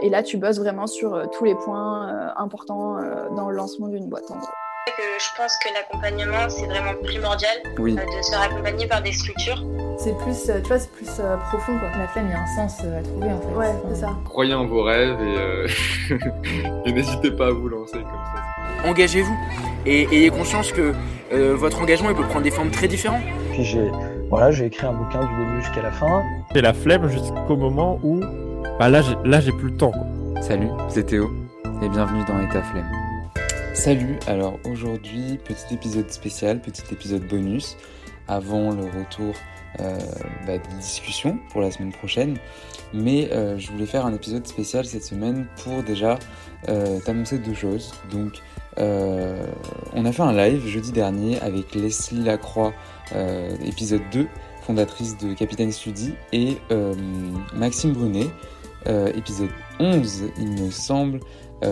et là, tu bosses vraiment sur tous les points importants dans le lancement d'une boîte en gros. je pense que l'accompagnement, c'est vraiment primordial de se faire accompagner par des structures. C'est plus, tu vois, c'est plus profond quoi. La flemme, il y a un sens à trouver en fait. Ouais, c'est ça. Croyez en vos rêves et, et n'hésitez pas à vous lancer comme ça. Engagez-vous et ayez conscience que votre engagement il peut prendre des formes très différentes. Puis j'ai voilà, j'ai écrit un bouquin du début jusqu'à la fin. J'ai la flemme jusqu'au moment où bah là, j'ai, là j'ai plus le temps. Quoi. Salut, c'est Théo et bienvenue dans État Flemme. Salut, alors aujourd'hui, petit épisode spécial, petit épisode bonus avant le retour euh, bah, de discussion pour la semaine prochaine. Mais euh, je voulais faire un épisode spécial cette semaine pour déjà euh, t'annoncer deux choses. Donc, euh, on a fait un live jeudi dernier avec Leslie Lacroix, euh, épisode 2, fondatrice de Capitaine Study, et euh, Maxime Brunet, épisode 11, il me semble,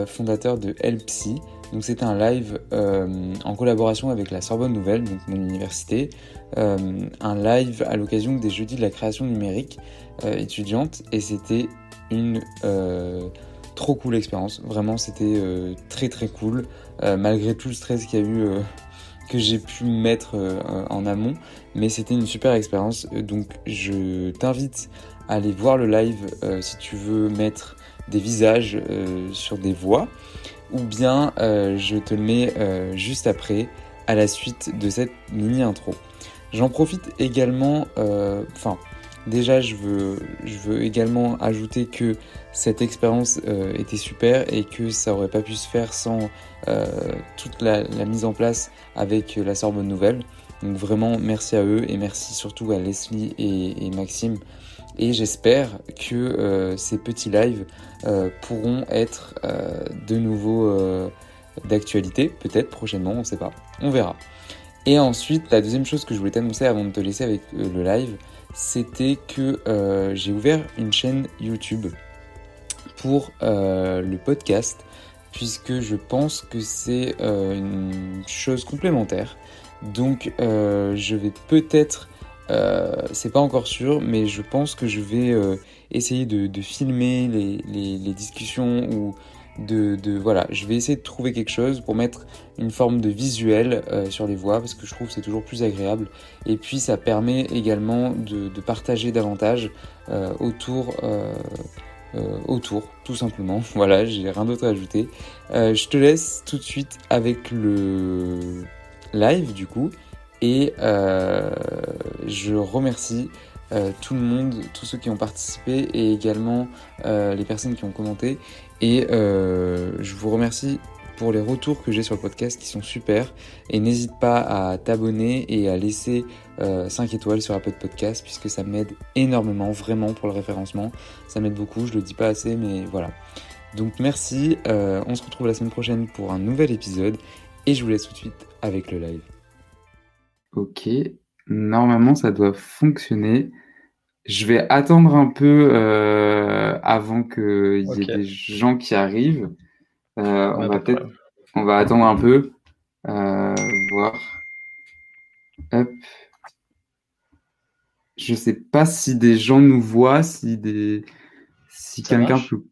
fondateur de Helpsy. Donc c'était un live en collaboration avec la Sorbonne Nouvelle, donc mon université, un live à l'occasion des jeudis de la création numérique étudiante, et c'était une trop cool expérience. Vraiment, c'était très très cool. Euh, malgré tout le stress qu'il y a eu, euh, que j'ai pu mettre euh, en amont. Mais c'était une super expérience. Donc je t'invite aller voir le live si tu veux mettre des visages sur des voix. Ou bien je te le mets juste après, à la suite de cette mini intro. J'en profite également, enfin, déjà je veux, je veux également ajouter que cette expérience euh, était super et que ça aurait pas pu se faire sans euh, toute la, mise en place avec la Sorbonne Nouvelle. Donc vraiment merci à eux et merci surtout à Leslie et, Maxime. Et j'espère que euh, ces petits lives pourront être de nouveau d'actualité, peut-être prochainement, on ne sait pas, on verra. Et ensuite, la deuxième chose que je voulais t'annoncer avant de te laisser avec le live, c'était que j'ai ouvert une chaîne YouTube pour euh, le podcast, puisque je pense que c'est euh, une chose complémentaire. Donc euh, je vais peut-être, c'est pas encore sûr, mais je pense que je vais essayer de, filmer les, discussions ou de, voilà, je vais essayer de trouver quelque chose pour mettre une forme de visuel sur les voix parce que je trouve que c'est toujours plus agréable et puis ça permet également de, partager davantage autour euh, autour, tout simplement. Voilà, j'ai rien d'autre à ajouter. Euh, je te laisse tout de suite avec le live du coup. Et euh, je remercie tout le monde, tous ceux qui ont participé et également les personnes qui ont commenté. Et je vous remercie pour les retours que j'ai sur le podcast qui sont super. Et n'hésite pas à t'abonner et à laisser 5 euh, étoiles sur Apple Podcast puisque ça m'aide énormément, vraiment pour le référencement. Ça m'aide beaucoup, je le dis pas assez, mais voilà. Donc merci, euh, on se retrouve la semaine prochaine pour un nouvel épisode et je vous laisse tout de suite avec le live. Ok, normalement ça doit fonctionner. Je vais attendre un peu euh, avant qu'il y ait des gens qui arrivent. Euh, on va peut-être, on va attendre un peu, euh, voir. Hop. Je sais pas si des gens nous voient, si des, si quelqu'un peut,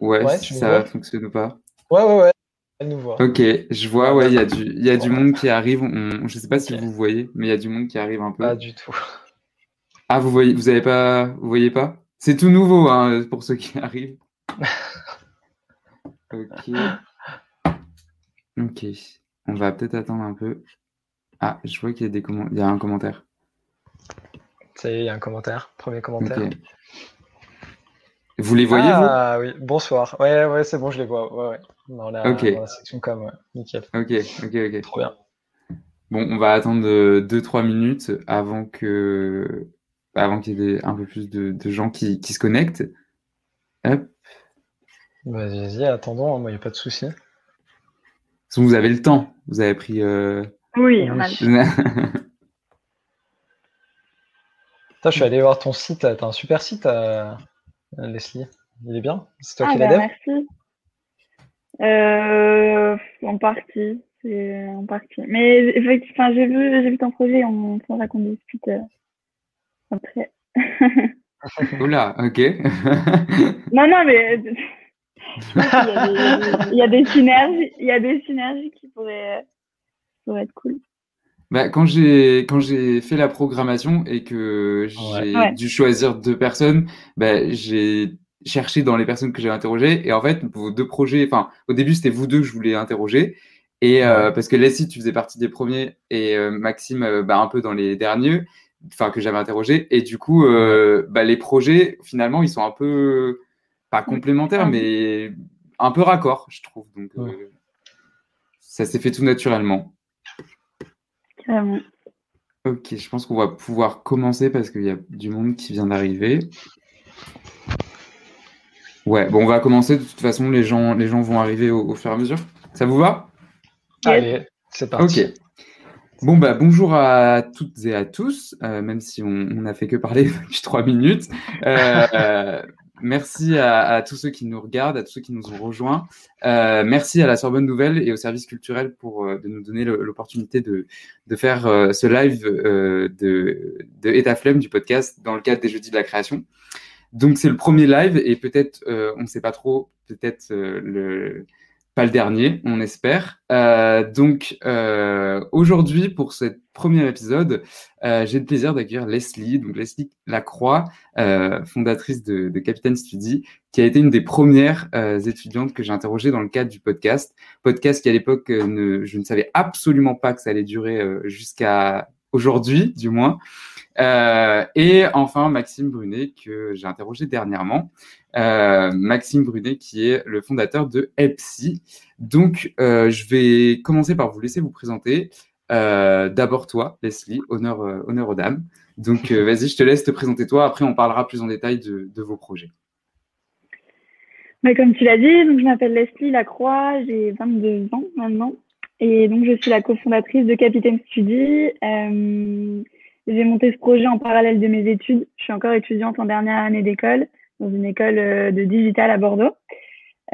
ouais, si ça fonctionne ou pas. Ouais, ouais, ouais. Nous. Ok, je vois, ouais, il y a du, y a du monde qui arrive. On, je sais pas si vous voyez, mais il y a du monde qui arrive un peu. Pas du tout. Ah, vous voyez, vous avez pas, vous voyez pas? C'est tout nouveau, hein, pour ceux qui arrivent. Ok. Ok. On va peut-être attendre un peu. Ah, je vois qu'il y a des il y a un commentaire. Ça y est, il y a un commentaire. Premier commentaire. Vous les voyez Ah oui, bonsoir. Ouais, ouais, c'est bon, je les vois. Ouais, ouais. Dans la, dans la section com, ouais. Nickel. Ok, ok, ok. Trop bien. Bon, on va attendre 2-3 minutes avant que avant qu'il y ait un peu plus de, gens qui, qui se connectent. Hop. Vas-y, attendons, hein, moi, il n'y a pas de souci. Vous avez le temps, vous avez pris. Euh, oui, on a le temps. je suis allé voir ton site, t'as un super site, euh, Leslie. Il est bien? C'est toi ah qui l'as bah, Merci. Euh, en partie, c'est en partie. Mais j'ai vu, j'ai vu ton projet, on faudra qu'on discute après. Oula, ok. non, non, mais il y, a des synergies, il y a des synergies qui pourraient, pourraient être cool. Bah, quand j'ai quand j'ai fait la programmation et que j'ai dû choisir deux personnes, bah, j'ai cherché dans les personnes que j'ai interrogées et en fait vos deux projets, enfin au début c'était vous deux que je voulais interroger et euh, parce que Leslie tu faisais partie des premiers et euh, Maxime euh, bah, un peu dans les derniers, enfin que j'avais interrogé et du coup bah, les projets finalement ils sont un peu pas complémentaires mais un peu raccords je trouve. Donc ça s'est fait tout naturellement. Ok, je pense qu'on va pouvoir commencer parce qu'il y a du monde qui vient d'arriver. Ouais, bon, on va commencer. De toute façon, les gens, les gens vont arriver au, fur et à mesure. Ça vous va? Allez, c'est parti. Ok. Bon, bah, bonjour à toutes et à tous, euh, même si on n'a fait que parler depuis trois minutes. Euh, Merci à, tous ceux qui nous regardent, à tous ceux qui nous ont rejoints. Euh, merci à la Sorbonne Nouvelle et au service culturel pour euh, de nous donner l'opportunité de, de, faire euh, ce live de, de Etaflem du podcast dans le cadre des Jeudis de la création. Donc c'est le premier live et peut-être, on ne sait pas trop, peut-être le pas le dernier, on espère. Euh, donc euh, aujourd'hui, pour ce premier épisode, euh, j'ai le plaisir d'accueillir Leslie, donc Leslie Lacroix, fondatrice de, de Capitaine Study, qui a été une des premières étudiantes que j'ai interrogées dans le cadre du podcast. Podcast qui à l'époque, je ne savais absolument pas que ça allait durer jusqu'à aujourd'hui, du moins. Euh, et enfin, Maxime Brunet, que j'ai interrogé dernièrement. Euh, Maxime Brunet, qui est le fondateur de EPSI. Donc, euh, je vais commencer par vous laisser vous présenter. D'abord toi, Leslie, honneur, honneur aux dames. Donc, vas-y, je te laisse te présenter toi. Après, on parlera plus en détail de, vos projets. Mais comme tu l'as dit, donc je m'appelle Leslie Lacroix, j'ai 22 ans maintenant. Et donc, je suis la cofondatrice de Capitaine Study. J'ai monté ce projet en parallèle de mes études. Je suis encore étudiante en dernière année d'école dans une école euh, de digital à Bordeaux.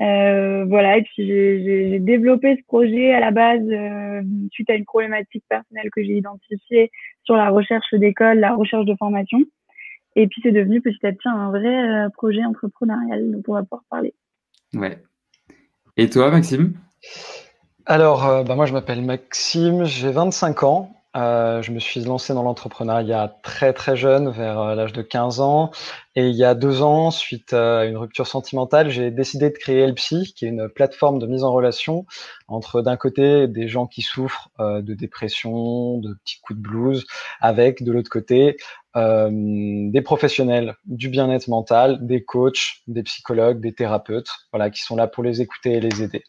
Euh, voilà, et puis j'ai développé ce projet à la base euh, suite à une problématique personnelle que j'ai identifiée sur la recherche d'école, la recherche de formation. Et puis c'est devenu petit à petit un vrai euh, projet entrepreneurial dont on va pouvoir parler. Ouais. Et toi, Maxime? Alors, bah moi je m'appelle Maxime, j'ai 25 ans. Euh, je me suis lancé dans l'entrepreneuriat très très jeune, vers euh, l'âge de 15 ans. Et il y a deux ans, suite à une rupture sentimentale, j'ai décidé de créer Elpsy, qui est une plateforme de mise en relation entre d'un côté des gens qui souffrent euh, de dépression, de petits coups de blues, avec de l'autre côté euh, des professionnels du bien-être mental, des coachs, des psychologues, des thérapeutes, voilà, qui sont là pour les écouter et les aider.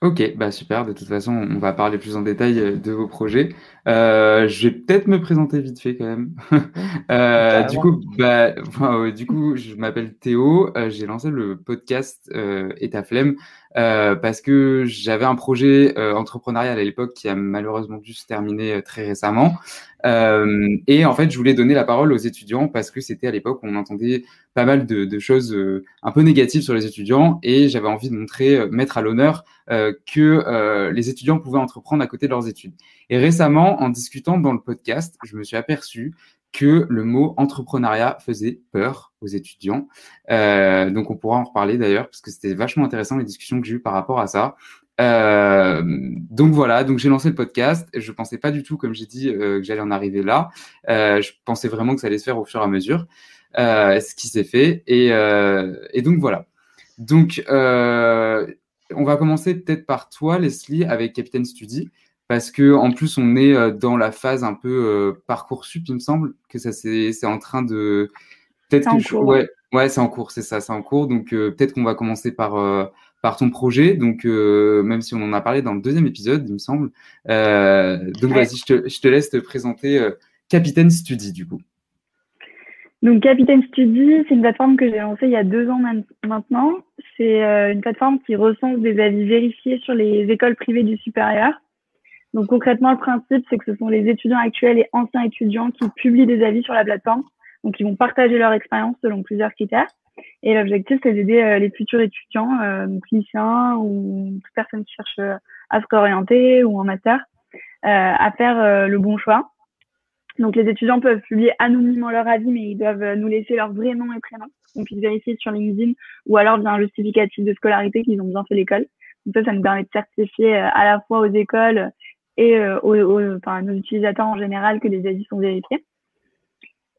Ok, bah super. De toute façon, on va parler plus en détail euh, de vos projets. Euh, je vais peut-être me présenter vite fait quand même. euh, du coup, bah, du coup, je m'appelle Théo. J'ai lancé le podcast euh, Et ta flemme euh, parce que j'avais un projet euh, entrepreneurial à l'époque qui a malheureusement dû se terminer euh, très récemment. et en fait, je voulais donner la parole aux étudiants parce que c'était à l'époque où on entendait pas mal de, de choses un peu négatives sur les étudiants et j'avais envie de montrer, mettre à l'honneur que les étudiants pouvaient entreprendre à côté de leurs études. Et récemment, en discutant dans le podcast, je me suis aperçu que le mot entrepreneuriat faisait peur aux étudiants. Euh, donc on pourra en reparler d'ailleurs parce que c'était vachement intéressant les discussions que j'ai eues par rapport à ça. Euh, donc voilà, donc j'ai lancé le podcast. Je pensais pas du tout, comme j'ai dit, euh, que j'allais en arriver là. Je pensais vraiment que ça allait se faire au fur et à mesure, ce qui s'est fait. Et, et, donc voilà. Donc on va commencer peut-être par toi, Leslie, avec Captain Study parce que en plus on est euh, dans la phase un peu euh, parcours sup, il me semble que ça c'est en train de peut-être que ouais ouais c'est en cours c'est ça c'est en cours donc euh, peut-être qu'on va commencer par par ton projet donc même si on en a parlé dans le deuxième épisode il me semble donc vas-y je te, je te laisse te présenter Capitaine Study du coup. Donc Capitaine Study, c'est une plateforme que j'ai lancée il y a deux ans maintenant. C'est une plateforme qui recense des avis vérifiés sur les écoles privées du supérieur. Donc concrètement, le principe, c'est que ce sont les étudiants actuels et anciens étudiants qui publient des avis sur la plateforme. Donc ils vont partager leur expérience selon plusieurs critères. Et l'objectif, c'est d'aider euh, les futurs étudiants, euh, lycéens ou toute personne qui cherche euh, à se réorienter ou en master, à faire le bon choix. Donc les étudiants peuvent publier anonymement leur avis, mais ils doivent nous laisser leur vrai nom et prénom, qu'on puisse vérifier sur LinkedIn, ou alors bien un justificatif de scolarité qu'ils ont bien fait l'école. Donc ça, ça nous permet de certifier à la fois aux écoles et aux, enfin, à nos utilisateurs en général que les avis sont vérifiés.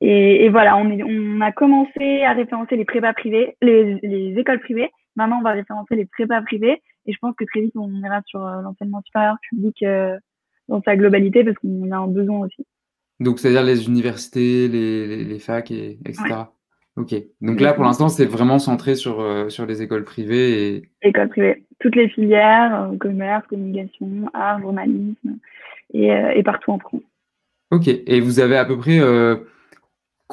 Et, et voilà, on, est, on a commencé à référencer les prépas privés, les, les écoles privées. Maintenant, on va référencer les prépas privés. Et je pense que très vite, on ira sur euh, l'enseignement supérieur public euh, dans sa globalité parce qu'on a un besoin aussi. Donc, c'est-à-dire les universités, les, les, les facs, et, etc. Ok. Donc là, pour l'instant, c'est vraiment centré sur, euh, sur les écoles privées. Et... Écoles privées. Toutes les filières, commerce, communication, art, journalisme, et, et, partout en France. Ok. Et vous avez à peu près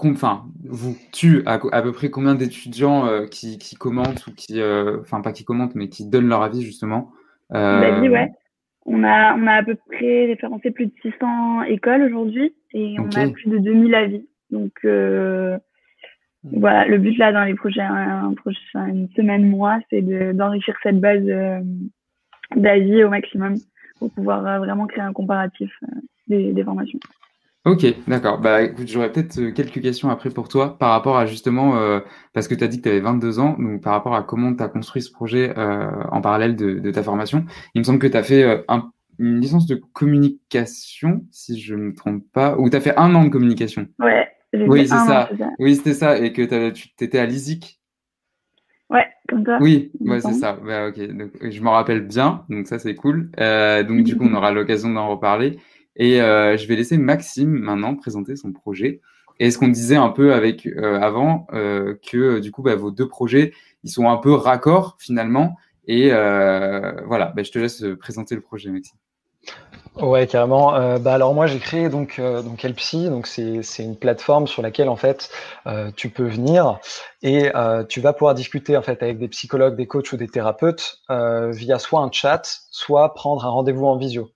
enfin, vous tu à, à, peu près combien d'étudiants euh, qui, qui, commentent ou qui, euh, enfin pas qui commentent, mais qui donnent leur avis justement euh... Dit, ouais. On a, on a à peu près référencé plus de 600 écoles aujourd'hui et on a plus de 2000 avis. Donc euh, voilà, le but là dans les prochains, prochaines semaines, mois, c'est d'enrichir cette base d'avis au maximum pour pouvoir vraiment créer un comparatif des, des formations. Ok, d'accord. Bah écoute, j'aurais peut-être euh, quelques questions après pour toi par rapport à justement, euh, parce que tu as dit que tu avais 22 ans, donc par rapport à comment tu as construit ce projet euh, en parallèle de, ta formation. Il me semble que tu as fait une licence de communication, si je ne me trompe pas, ou tu as fait un an de communication. Ouais, oui, c'est ça. Oui, c'était ça, et que tu étais à l'ISIC? Ouais, comme ça. Oui, ouais, c'est ça. Bah, ok, donc, je m'en rappelle bien, donc ça c'est cool. donc du coup, on aura l'occasion d'en reparler. Et euh, je vais laisser Maxime maintenant présenter son projet. Et ce qu'on disait un peu avec euh, avant, euh, que du coup, bah, vos deux projets, ils sont un peu raccords finalement. Et voilà, bah, je te laisse présenter le projet, Maxime. Ouais, carrément. Euh, bah alors moi j'ai créé donc euh, donc Elpsy, donc c'est une plateforme sur laquelle en fait euh, tu peux venir et tu vas pouvoir discuter en fait avec des psychologues, des coachs ou des thérapeutes via soit un chat, soit prendre un rendez-vous en visio.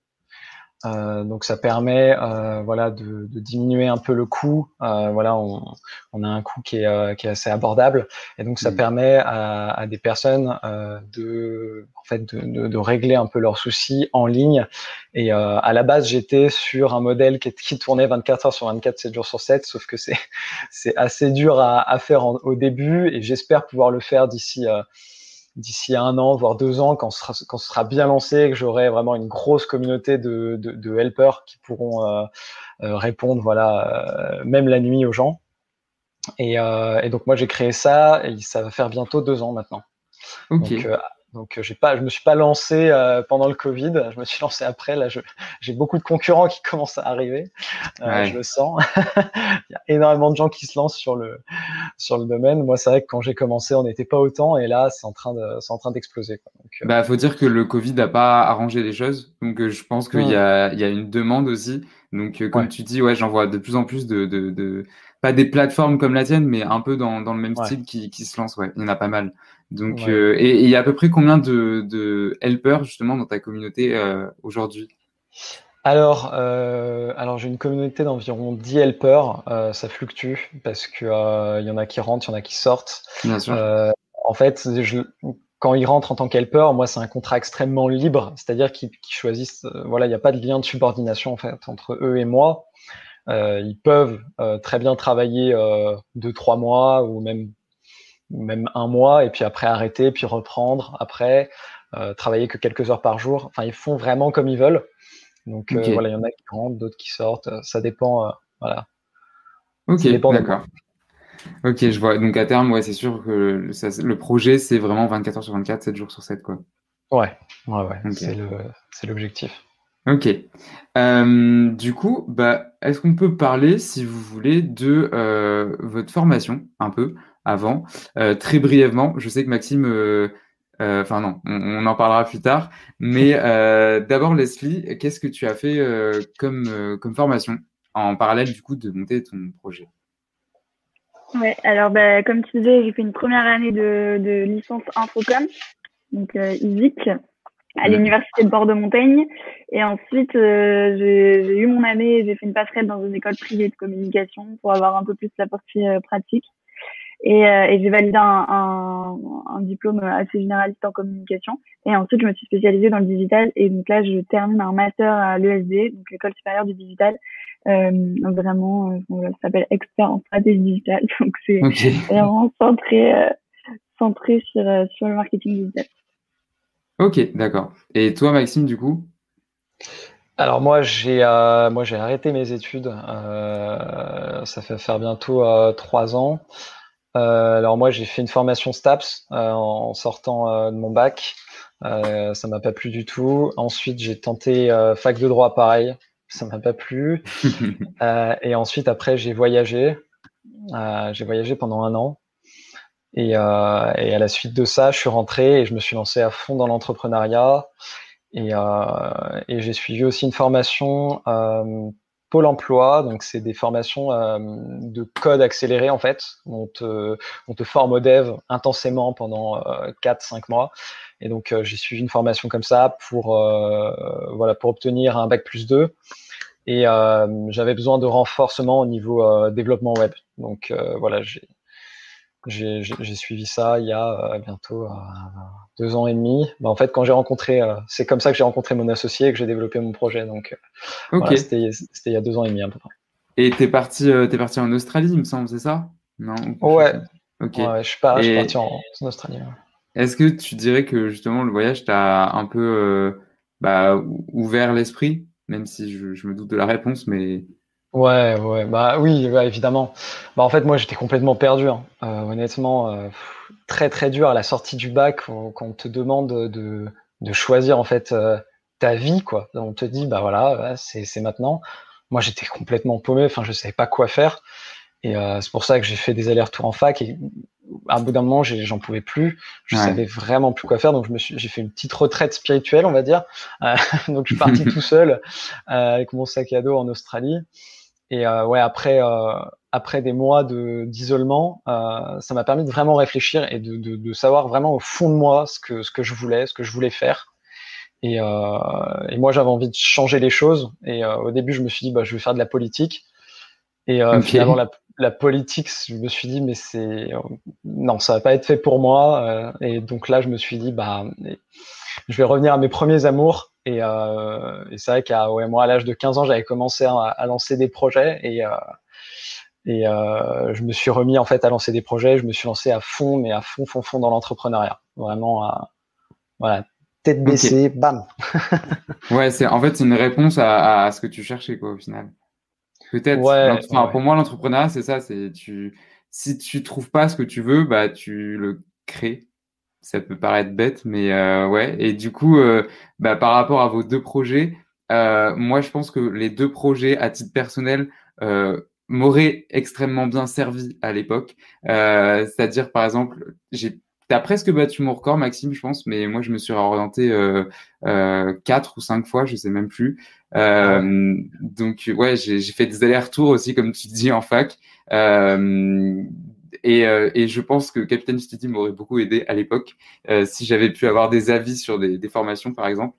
Euh, donc ça permet euh, voilà de, de, diminuer un peu le coût. Euh, voilà, on, on, a un coût qui est, euh, qui est assez abordable et donc ça mmh. permet à, à, des personnes euh, de en fait de, de, régler un peu leurs soucis en ligne. Et à la base j'étais sur un modèle qui, qui, tournait 24 heures sur 24, 7 jours sur 7, sauf que c'est c'est assez dur à, à faire au début et j'espère pouvoir le faire d'ici d'ici un an, voire deux ans, quand ce sera, quand ce sera bien lancé, que j'aurai vraiment une grosse communauté de, de, de helpers qui pourront euh, euh répondre, voilà, euh, même la nuit aux gens. Et, euh, et donc moi j'ai créé ça et ça va faire bientôt deux ans maintenant. Okay. Donc, donc j'ai pas, je me suis pas lancé euh, pendant le Covid, je me suis lancé après. Là, j'ai beaucoup de concurrents qui commencent à arriver, euh, je le sens. Il y a énormément de gens qui se lancent sur le sur le domaine. Moi, c'est vrai que quand j'ai commencé, on n'était pas autant, et là, c'est en train de c'est en train d'exploser. Euh... Bah, faut dire que le Covid n'a pas arrangé les choses, donc euh, je pense qu'il y a il y a une demande aussi. Donc comme tu dis, ouais, j'en vois de plus en plus de, de, de pas des plateformes comme la tienne, mais un peu dans, dans le même style qui, qui se lancent. Ouais, il y en a pas mal. Donc, euh, et il y a à peu près combien de, de helpers justement dans ta communauté euh, aujourd'hui? Alors, euh, alors j'ai une communauté d'environ 10 helpers. Ça fluctue parce que euh, il y en a qui rentrent, il y en a qui sortent. Bien sûr. en fait, je, quand ils rentrent en tant qu'helper, moi c'est un contrat extrêmement libre, c'est-à-dire qu'ils choisissent. voilà, il n'y a pas de lien de subordination en fait entre eux et moi. ils peuvent très bien travailler deux, trois mois ou même même un mois, et puis après arrêter, puis reprendre après, euh, travailler que quelques heures par jour. Enfin, ils font vraiment comme ils veulent. Donc euh, voilà, il y en a qui rentrent, d'autres qui sortent. Ça dépend. Euh, voilà. Ok, d'accord. Ok, je vois. Donc à terme, ouais, c'est sûr que le, ça, le projet, c'est vraiment 24 heures sur 24, 7 jours sur 7, quoi. Ouais, ouais, ouais. C'est l'objectif. Ok. Euh, du coup, bah, est-ce qu'on peut parler, si vous voulez, de euh, votre formation un peu? Avant, euh, très brièvement. Je sais que Maxime, euh, euh, enfin non, on, en parlera plus tard. Mais d'abord, Leslie, qu'est-ce que tu as fait comme, comme formation en parallèle du coup de monter ton projet? Ouais, alors bah, comme tu disais, j'ai fait une première année de, de licence Infocom, donc ISIC, à mmh. l'université de Bordeaux-Montaigne. Et ensuite, euh, j'ai eu mon année, j'ai fait une passerelle dans une école privée de communication pour avoir un peu plus la partie pratique. Et, euh, et j'ai validé un, un, un, diplôme assez généraliste en communication. Et ensuite, je me suis spécialisée dans le digital. Et donc là, je termine un master à l'ESD, donc l'école supérieure du digital. Euh, vraiment, euh, ça s'appelle expert en stratégie digitale. Donc c'est vraiment centré, euh, centré sur, sur le marketing digital. Ok, d'accord. Et toi, Maxime, du coup? Alors moi j'ai euh, moi j'ai arrêté mes études. Euh, ça fait faire bientôt euh, trois ans. Alors moi j'ai fait une formation STAPS en sortant de mon bac. ça m'a pas plu du tout. Ensuite j'ai tenté fac de droit pareil. Ça m'a pas plu. et ensuite après j'ai voyagé. j'ai voyagé pendant un an. Et, et à la suite de ça, je suis rentré et je me suis lancé à fond dans l'entrepreneuriat. Et, euh, et j'ai suivi aussi une formation euh, Pôle emploi, donc c'est des formations euh, de code accéléré en fait. On te, on te forme au dev intensément pendant euh, 4-5 mois. Et donc j'ai suivi une formation comme ça pour, voilà, pour obtenir un bac plus 2. Et j'avais besoin de renforcement au niveau développement web. Donc voilà, j'ai j'ai suivi ça il y a euh, bientôt euh, deux ans et demi. Bah, en fait, quand j'ai rencontré, euh, c'est comme ça que j'ai rencontré mon associé et que j'ai développé mon projet. Donc, c'était il y a deux ans et demi à peu près. Et t'es parti, es parti en Australie, il me semble, c'est ça? Non? Ouais. Ok. je suis, parti en, Australie. Est-ce que tu dirais que justement le voyage t'a un peu bah, ouvert l'esprit, même si je, je, me doute de la réponse, mais Ouais, ouais, bah oui, évidemment. Bah en fait, moi, j'étais complètement perdu. Hein. Euh, honnêtement, euh, très très dur à la sortie du bac, quand on te demande de, de choisir en fait euh, ta vie, quoi. On te dit, bah voilà, c'est c'est maintenant. Moi, j'étais complètement paumé. Enfin, je savais pas quoi faire. Et c'est pour ça que j'ai fait des allers-retours en fac. Et à bout d'un moment, j'en pouvais plus. Je savais vraiment plus quoi faire. Donc, je me suis, j'ai fait une petite retraite spirituelle, on va dire. donc, je suis parti tout seul avec mon sac à dos en Australie. Et euh, ouais, après, euh, après des mois de d'isolement, euh, ça m'a permis de vraiment réfléchir et de, de, de, savoir vraiment au fond de moi ce que ce que je voulais, ce que je voulais faire. Et, euh, et moi, j'avais envie de changer les choses. Et euh, au début, je me suis dit, bah, je vais faire de la politique. Et euh, finalement, la, la, politique, je me suis dit, mais c'est non, ça va pas être fait pour moi. et donc là, je me suis dit, bah, je vais revenir à mes premiers amours et, euh, et c'est vrai qu'à ouais, moi, à l'âge de 15 ans, j'avais commencé à, à, lancer des projets et, euh, et euh, je me suis remis en fait à lancer des projets. Je me suis lancé à fond, mais à fond, fond, fond dans l'entrepreneuriat. Vraiment, à, voilà, tête baissée, bam. ouais, c'est en fait c'est une réponse à, à, ce que tu cherchais quoi au final. Peut-être. Ouais, enfin, Pour moi, l'entrepreneuriat, c'est ça. C'est tu si tu trouves pas ce que tu veux, bah tu le crées ça peut paraître bête, mais euh, ouais. Et du coup, euh, bah, par rapport à vos deux projets, euh, moi, je pense que les deux projets, à titre personnel, euh, m'auraient extrêmement bien servi à l'époque. Euh, c'est-à-dire, par exemple, j'ai T'as presque battu mon record, Maxime, je pense, mais moi, je me suis orienté euh, quatre ou cinq fois, je sais même plus. Euh, donc, ouais, j'ai fait des allers-retours aussi, comme tu dis, en fac. Et, euh, et, je pense que Captain Study m'aurait beaucoup aidé à l'époque euh, si j'avais pu avoir des avis sur des, des, formations, par exemple.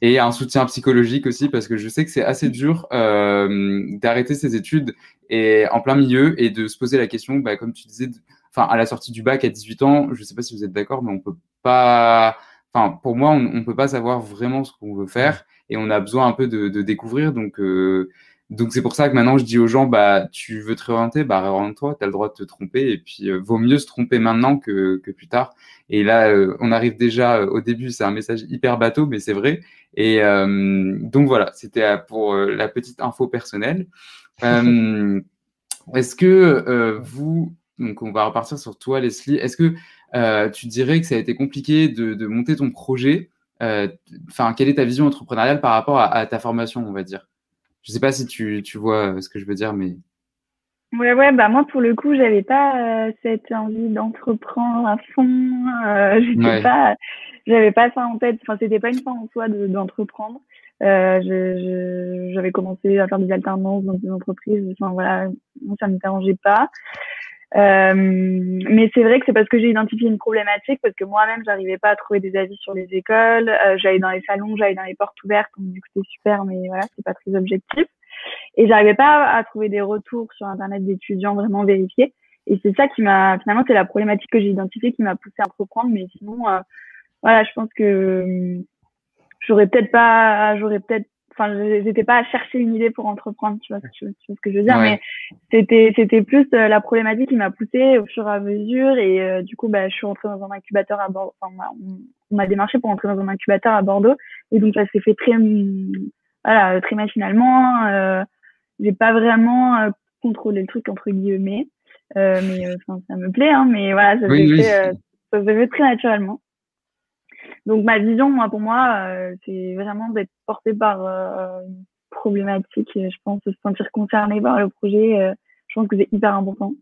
Et un soutien psychologique aussi, parce que je sais que c'est assez dur euh, d'arrêter ses études et en plein milieu et de se poser la question, bah, comme tu disais, enfin à la sortie du bac à 18 ans, je sais pas si vous êtes d'accord, mais on peut pas, enfin pour moi, on, on peut pas savoir vraiment ce qu'on veut faire et on a besoin un peu de, de découvrir. Donc euh, donc c'est pour ça que maintenant je dis aux gens, bah tu veux te réorienter, bah réoriente-toi, tu as le droit de te tromper et puis euh, vaut mieux se tromper maintenant que, que plus tard. Et là, euh, on arrive déjà euh, au début, c'est un message hyper bateau, mais c'est vrai. Et donc voilà, c'était pour la petite info personnelle. est-ce que vous, donc on va repartir sur toi Leslie, est-ce que tu dirais que ça a été compliqué de, de monter ton projet Enfin, quelle est ta vision entrepreneuriale par rapport à, à ta formation, on va dire? Je sais pas si tu, tu vois euh, ce que je veux dire, mais. Ouais, ouais, bah moi pour le coup, j'avais pas euh, cette envie d'entreprendre à fond. Euh, j'étais pas, j'avais pas ça en tête. Enfin, c'était pas une fin en soi d'entreprendre. euh, j'avais commencé à faire des alternances dans des entreprises. Enfin voilà, moi ça me dérangeait pas. Euh, mais c'est vrai que c'est parce que j'ai identifié une problématique, parce que moi-même, j'arrivais pas à trouver des avis sur les écoles. Euh, j'allais dans les salons, j'allais dans les portes ouvertes, donc du coup c'est super, mais voilà, c'est pas très objectif. Et j'arrivais pas à trouver des retours sur internet d'étudiants vraiment vérifiés. et c'est ça qui m'a finalement c'est la problématique que j'ai identifiée qui m'a poussé à entreprendre mais sinon voilà je pense que j'aurais peut-être pas j'aurais peut-être enfin j'étais pas à chercher une idée pour entreprendre tu vois, ce que je veux dire mais c'était c'était plus euh, la problématique qui m'a poussée au fur et à mesure et euh, du coup bah je suis rentrée dans un incubateur à Bordeaux enfin on, m'a démarché pour entrer dans un incubateur à Bordeaux et donc ça s'est fait très voilà très machinalement euh, j'ai pas vraiment euh, contrôlé le truc entre guillemets mais ça me plaît hein mais voilà ça s'est fait ça s'est fait très naturellement donc ma vision, moi, pour moi, euh, c'est vraiment d'être porté par euh, une problématique. Je pense se sentir concerné par le projet. Euh, je pense que c'est hyper important.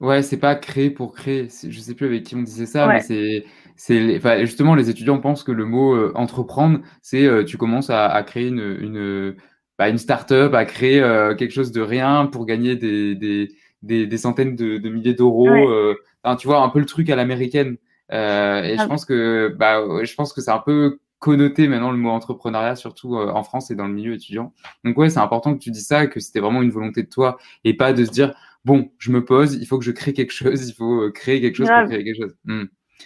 Ouais, c'est pas créer pour créer. Je sais plus avec qui on disait ça, mais c'est, c'est, enfin, justement, les étudiants pensent que le mot entreprendre, c'est tu commences à, à, créer une, une, bah, une start-up, à créer quelque chose de rien pour gagner des, des, des, des centaines de, de milliers d'euros. Enfin, tu vois, un peu le truc à l'américaine. Euh, et je ah pense que, bah, je pense que c'est un peu connoté maintenant le mot entrepreneuriat, surtout euh, en France et dans le milieu étudiant. Donc ouais, c'est important que tu dis ça, que c'était vraiment une volonté de toi et pas de se dire bon, je me pose, il faut que je crée quelque chose, il faut euh, créer quelque chose pour créer quelque chose. Hmm.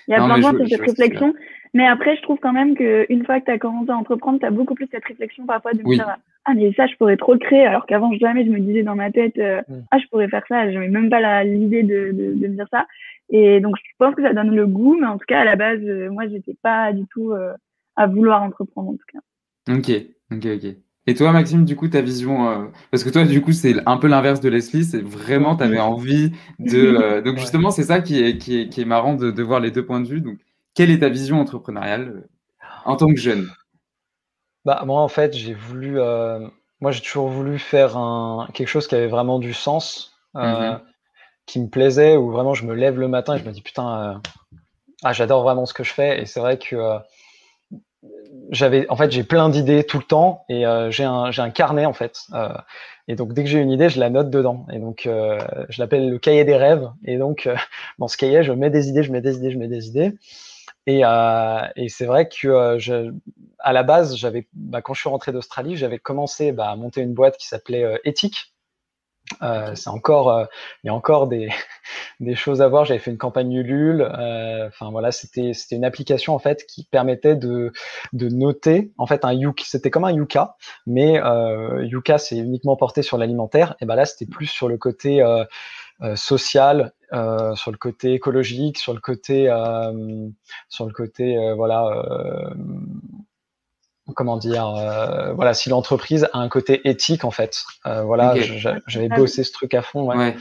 Il y a plein de cette réflexion, mais après je trouve quand même que une fois que tu as commencé à entreprendre, tu as beaucoup plus cette réflexion parfois de me dire ah mais ça je pourrais trop le créer alors qu'avant jamais je me disais dans ma tête hmm. ah je pourrais faire ça, j'avais même pas l'idée de, de, de me dire ça. Et donc, je pense que ça donne le goût, mais en tout cas, à la base, euh, moi, j'étais pas du tout euh, à vouloir entreprendre, en tout cas. Ok, ok, ok. Et toi, Maxime, du coup, ta vision, euh, parce que toi, du coup, c'est un peu l'inverse de Leslie, c'est vraiment, tu avais envie de. donc, justement, c'est ça qui est, qui est, qui est marrant de, de, voir les deux points de vue. Donc, quelle est ta vision entrepreneuriale en tant que jeune? Bah, Moi, en fait, j'ai voulu. moi, j'ai toujours voulu faire un, quelque chose qui avait vraiment du sens. Mm-hmm qui me plaisait, où vraiment je me lève le matin et je me dis putain, euh, ah, j'adore vraiment ce que je fais. Et c'est vrai que euh, j'avais, en fait, j'ai plein d'idées tout le temps et euh, j'ai un, j'ai un carnet en fait. et donc dès que j'ai une idée, je la note dedans. Et donc je l'appelle le cahier des rêves. Et donc dans ce cahier, je mets des idées, je mets des idées, je mets des idées. Et, et c'est vrai que je, à la base, j'avais, bah, quand je suis rentré d'Australie, j'avais commencé bah, à monter une boîte qui s'appelait Éthique euh, c'est encore, euh, il y a encore des, des choses à voir. J'avais fait une campagne Ulule. Euh, enfin voilà, c'était c'était une application en fait qui permettait de de noter en fait un Yuka. C'était comme un Yuka, mais Yuka c'est uniquement porté sur l'alimentaire. Et ben là c'était plus sur le côté social, sur le côté écologique, sur le côté sur le côté voilà comment dire, euh, voilà, si l'entreprise a un côté éthique en fait, euh, voilà, j'avais bossé ce truc à fond, ouais.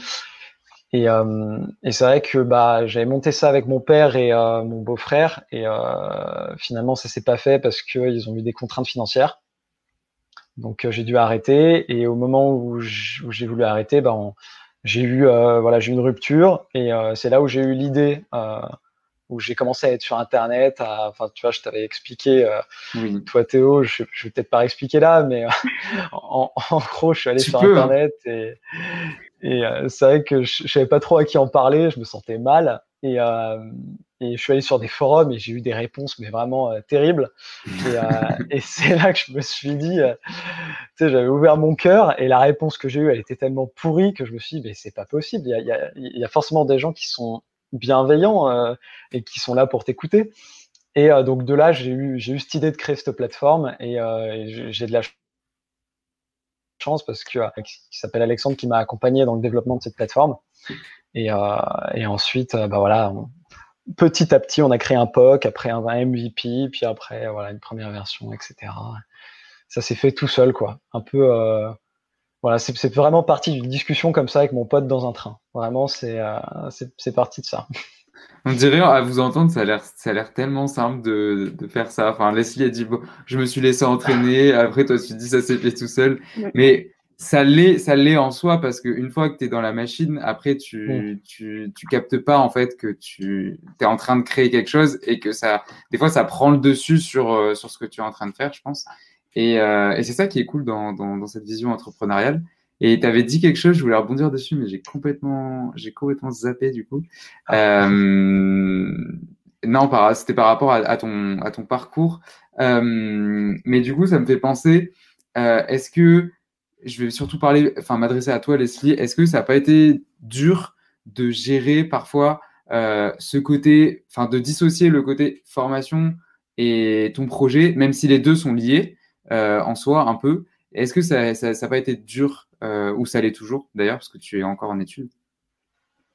Et, euh, et c'est vrai que bah j'avais monté ça avec mon père et mon beau-frère et finalement ça s'est pas fait parce qu'ils ont eu des contraintes financières. Donc j'ai dû arrêter et au moment où j'ai voulu arrêter, ben j'ai eu voilà j'ai eu une rupture et c'est là où j'ai eu l'idée où j'ai commencé à être sur Internet. enfin, tu vois, je t'avais expliqué, euh, toi Théo, je, je vais peut-être pas expliquer là, mais euh, en, en, gros, je suis allé sur hein. Internet et, et euh, c'est vrai que je, je savais pas trop à qui en parler, je me sentais mal. Et, et je suis allé sur des forums et j'ai eu des réponses, mais vraiment terribles. Et, et c'est là que je me suis dit, tu sais, j'avais ouvert mon cœur et la réponse que j'ai eue, elle était tellement pourrie que je me suis dit, mais c'est pas possible. Il y a, il y a, il y a forcément des gens qui sont bienveillants euh, et qui sont là pour t'écouter. Et euh, donc de là, j'ai eu, j'ai eu cette idée de créer cette plateforme et, euh, j'ai de la chance parce que qui s'appelle Alexandre qui m'a accompagné dans le développement de cette plateforme. Et, et ensuite, bah voilà, petit à petit, on a créé un POC, après un MVP, puis après voilà une première version, etc. Ça s'est fait tout seul, quoi. Un peu, voilà, c'est vraiment parti d'une discussion comme ça avec mon pote dans un train. Vraiment, c'est euh, c'est parti de ça. On dirait, à vous entendre, ça a l'air, ça a l'air tellement simple de, de, faire ça. Enfin, Leslie a dit, bon, je me suis laissé entraîner. Après, toi, tu dis, ça s'est fait tout seul. Mais ça l'est, ça l'est en soi parce qu'une fois que tu es dans la machine, après, tu, mm. tu, tu captes pas, en fait, que tu es en train de créer quelque chose et que ça, des fois, ça prend le dessus sur, euh, sur ce que tu es en train de faire, je pense. Et, euh, et c'est ça qui est cool dans, dans, dans cette vision entrepreneuriale. Et tu avais dit quelque chose, je voulais rebondir dessus, mais j'ai complètement, j'ai complètement zappé du coup. Ah. Euh, non, c'était par rapport à, ton, à ton parcours. Euh, mais du coup, ça me fait penser, euh, est-ce que, je vais surtout parler, enfin m'adresser à toi, Leslie, est-ce que ça n'a pas été dur de gérer parfois ce côté, enfin de dissocier le côté formation et ton projet, même si les deux sont liés en soi un peu? Est-ce que ça n'a pas été dur ou ça l'est toujours d'ailleurs parce que tu es encore en études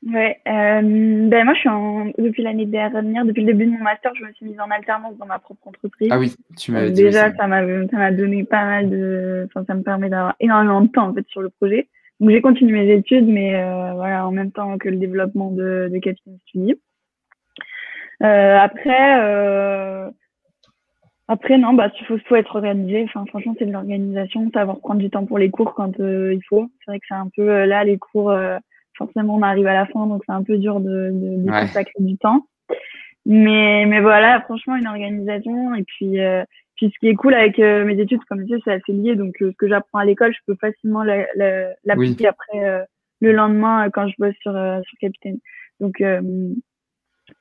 Ouais, euh, ben moi je suis en, depuis l'année dernière, depuis le début de mon master, je me suis mise en alternance dans ma propre entreprise. Ah oui, tu m'avais dit. Déjà, ça m'a, ça m'a donné pas mal de, enfin ça me permet d'avoir énormément de temps en fait sur le projet. Donc j'ai continué mes études, mais euh, voilà en même temps que le développement de, de Captain Studio. Euh, après, après non, bah il faut, faut être organisé. Enfin franchement c'est de l'organisation, savoir prendre du temps pour les cours quand il faut. C'est vrai que c'est un peu là les cours forcément on arrive à la fin, donc c'est un peu dur de, de, de consacrer du temps. Mais, mais voilà, franchement, une organisation. Et puis, euh, puis ce qui est cool avec euh, mes études, comme je disais, c'est assez lié. Donc, euh, ce que j'apprends à l'école, je peux facilement l'appliquer après le lendemain quand je bosse sur, sur Capitaine. Donc,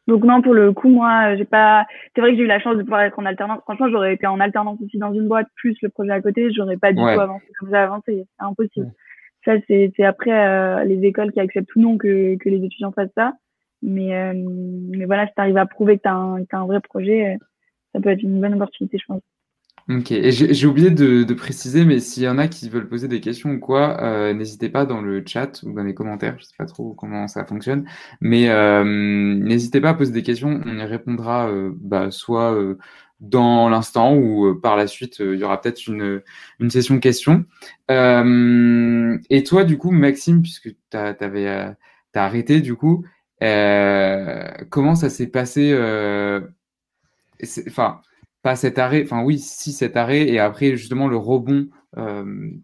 donc non, pour le coup, moi, j'ai pas. C'est vrai que j'ai eu la chance de pouvoir être en alternance. Franchement, j'aurais été en alternance aussi dans une boîte plus le projet à côté, j'aurais pas du tout avancé comme j'ai avancé. C'est impossible. Ça, c'est après euh, les écoles qui acceptent ou non que, les étudiants fassent ça. Mais, euh, voilà, si tu arrives à prouver que tu as, un vrai projet, euh, ça peut être une bonne opportunité, je pense. Ok, et j'ai oublié de, préciser, mais s'il y en a qui veulent poser des questions ou quoi, n'hésitez pas dans le chat ou dans les commentaires, je sais pas trop comment ça fonctionne, mais n'hésitez pas à poser des questions, on y répondra euh, bah, soit dans l'instant ou euh, par la suite, euh, il y aura peut-être une, une session questions. Euh, et toi, du coup, Maxime, puisque tu as, arrêté, du coup, comment ça s'est passé Enfin, pas cet arrêt, enfin oui, si cet arrêt, et après justement le rebond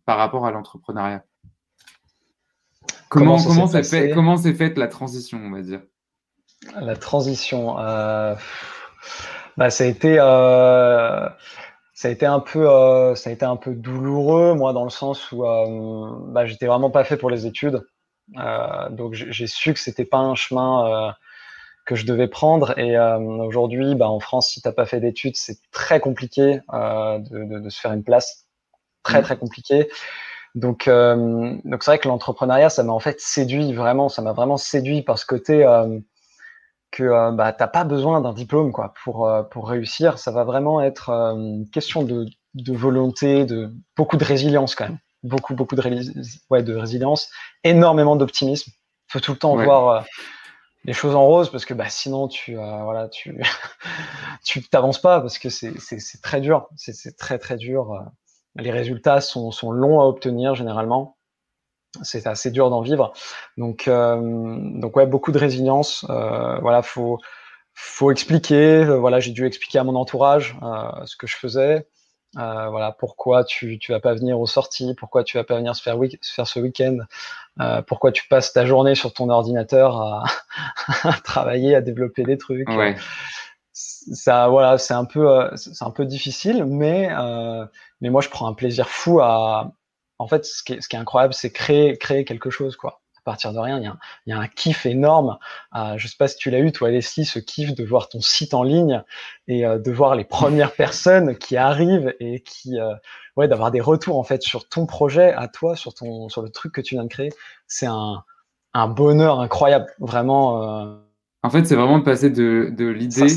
par rapport à l'entrepreneuriat? Comment, comment, comment, fait, comment s'est faite la transition, on va dire? La transition. Bah, ça a été euh, ça a été un peu euh, ça a été un peu douloureux moi dans le sens où euh, bah, j'étais vraiment pas fait pour les études. Euh, donc j'ai su que c'était pas un chemin euh, que je devais prendre. Et aujourd'hui bah, en France si t'as pas fait d'études c'est très compliqué de, de, de, se faire une place. Très mmh. très compliqué. Donc donc c'est vrai que l'entrepreneuriat ça m'a en fait séduit vraiment. Ça m'a vraiment séduit par ce côté que euh, bah, tu n'as pas besoin d'un diplôme quoi, pour, euh, pour réussir. Ça va vraiment être euh, une question de, de, volonté, de beaucoup de résilience quand même. Beaucoup, beaucoup de, ouais, de résilience, énormément d'optimisme. Il faut tout le temps voir les choses en rose parce que bah, sinon tu voilà tu tu t'avances pas parce que c'est très dur c'est très très dur les résultats sont, sont longs à obtenir généralement c'est assez dur d'en vivre. Donc, euh, donc ouais, beaucoup de résilience. Euh, voilà, faut faut expliquer. Euh, voilà, j'ai dû expliquer à mon entourage euh, ce que je faisais. Euh, voilà, pourquoi tu tu vas pas venir aux sorties, pourquoi tu vas pas venir se faire se faire ce week-end, pourquoi tu passes ta journée sur ton ordinateur à, à travailler, à développer des trucs? Ouais. Ça, voilà, c'est un peu c'est un peu difficile, mais mais moi je prends un plaisir fou à en fait, ce qui est, ce qui est incroyable, c'est créer, créer quelque chose, quoi. À partir de rien, il y a un, il y a un kiff énorme. Euh, je sais pas si tu l'as eu, toi, Leslie, ce kiff de voir ton site en ligne et euh, de voir les premières personnes qui arrivent et qui, euh, ouais, d'avoir des retours en fait sur ton projet, à toi, sur ton, sur le truc que tu viens de créer. C'est un, un bonheur incroyable, vraiment. Euh. En fait, c'est vraiment de passer de, de l'idée.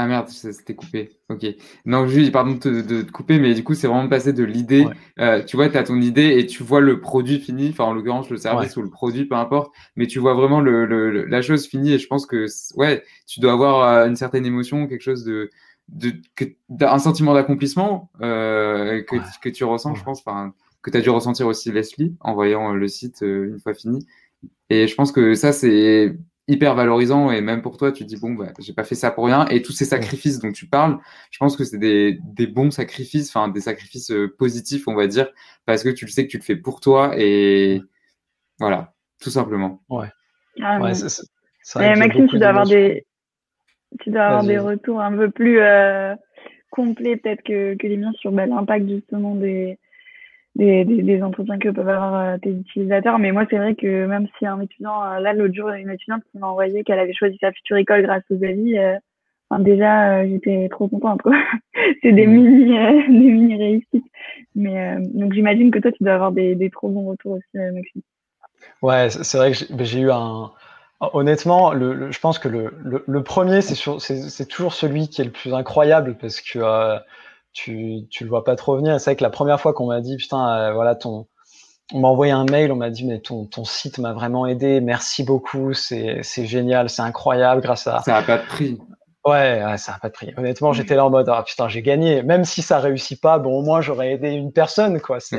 Ah merde, c'était coupé. Ok. Non, juste, pardon de te, couper, mais du coup, c'est vraiment passé de l'idée. Euh, tu vois, tu as ton idée et tu vois le produit fini, enfin, en l'occurrence, le service ou le produit, peu importe, mais tu vois vraiment le, le, la chose finie et je pense que, ouais, tu dois avoir euh, une certaine émotion, quelque chose de, de, que, un sentiment d'accomplissement euh, que, que tu ressens, je pense, que tu as dû ressentir aussi Leslie en voyant le site euh, une fois fini. Et je pense que ça, c'est hyper valorisant et même pour toi tu dis bon bah j'ai pas fait ça pour rien. Et tous ces sacrifices dont tu parles je pense que c'est des, des bons sacrifices enfin des sacrifices euh, positifs on va dire parce que tu le sais que tu le fais pour toi et voilà tout simplement. Ouais, ah, ouais Maxime tu dois avoir des tu dois avoir des retours un peu plus euh, complets peut-être que, que les miens sur bah, l'impact justement des des, des, entretiens que peuvent avoir euh, tes utilisateurs. Mais moi, c'est vrai que même si un étudiant, euh, là, l'autre jour, une étudiante qui m'a envoyé qu'elle avait choisi sa future école grâce aux avis, euh, enfin, déjà, j'étais trop contente, quoi. c'est des mmh. mini, des mini réussites. Mais, donc, j'imagine que toi, tu dois avoir des, des trop bons retours aussi, Maxime. Ouais, c'est vrai que j'ai eu un. Honnêtement, le, je pense que le, le, premier, c'est toujours celui qui est le plus incroyable parce que euh, tu, tu le vois pas trop venir. C'est vrai que la première fois qu'on m'a dit, putain, euh, voilà, ton, on m'a envoyé un mail, on m'a dit, mais ton, ton site m'a vraiment aidé, merci beaucoup, c'est génial, c'est incroyable grâce à. Ça n'a pas de prix. Ouais, ça n'a pas de prix. Honnêtement, j'étais là en mode, ah putain, j'ai gagné. Même si ça réussit pas, bon, au moins, j'aurais aidé une personne, quoi. ça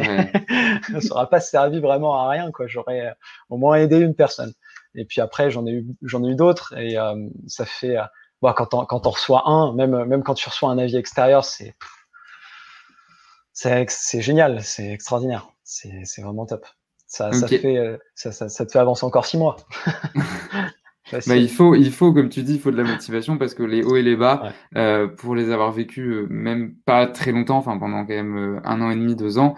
n'aura pas servi vraiment à rien, quoi. J'aurais euh, au moins aidé une personne. Et puis après, j'en ai eu, j'en ai eu d'autres, et euh, ça fait, euh, bon, quand on, quand on reçoit un, même, même quand tu reçois un avis extérieur, c'est, c'est, génial, c'est extraordinaire, c'est, vraiment top. Ça, ça, fait, ça, ça, ça te fait avancer encore six mois. Bah, il, faut, il faut, comme tu dis, il faut de la motivation parce que les hauts et les bas, euh, pour les avoir vécus euh, même pas très longtemps, enfin pendant quand même euh, un an et demi, deux ans,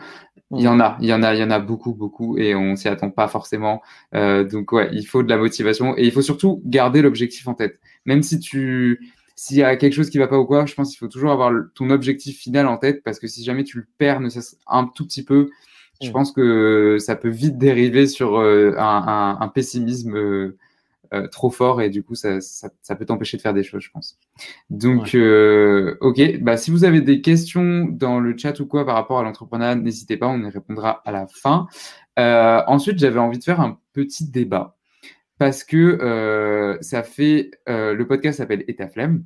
il y en a, il y en a, il y en a beaucoup, beaucoup, et on s'y attend pas forcément. Euh, donc ouais, il faut de la motivation et il faut surtout garder l'objectif en tête. Même si tu, s'il y a quelque chose qui va pas ou quoi, je pense qu'il faut toujours avoir ton objectif final en tête parce que si jamais tu le perds, ne un tout petit peu, je mm. pense que ça peut vite dériver sur un, un, un, pessimisme euh, trop fort et du coup ça, ça, ça peut t'empêcher de faire des choses, je pense. Donc, euh, ok, bah, si vous avez des questions dans le chat ou quoi par rapport à l'entrepreneuriat, n'hésitez pas, on y répondra à la fin. Euh, ensuite, j'avais envie de faire un petit débat parce que euh, ça fait euh, le podcast s'appelle Et flemme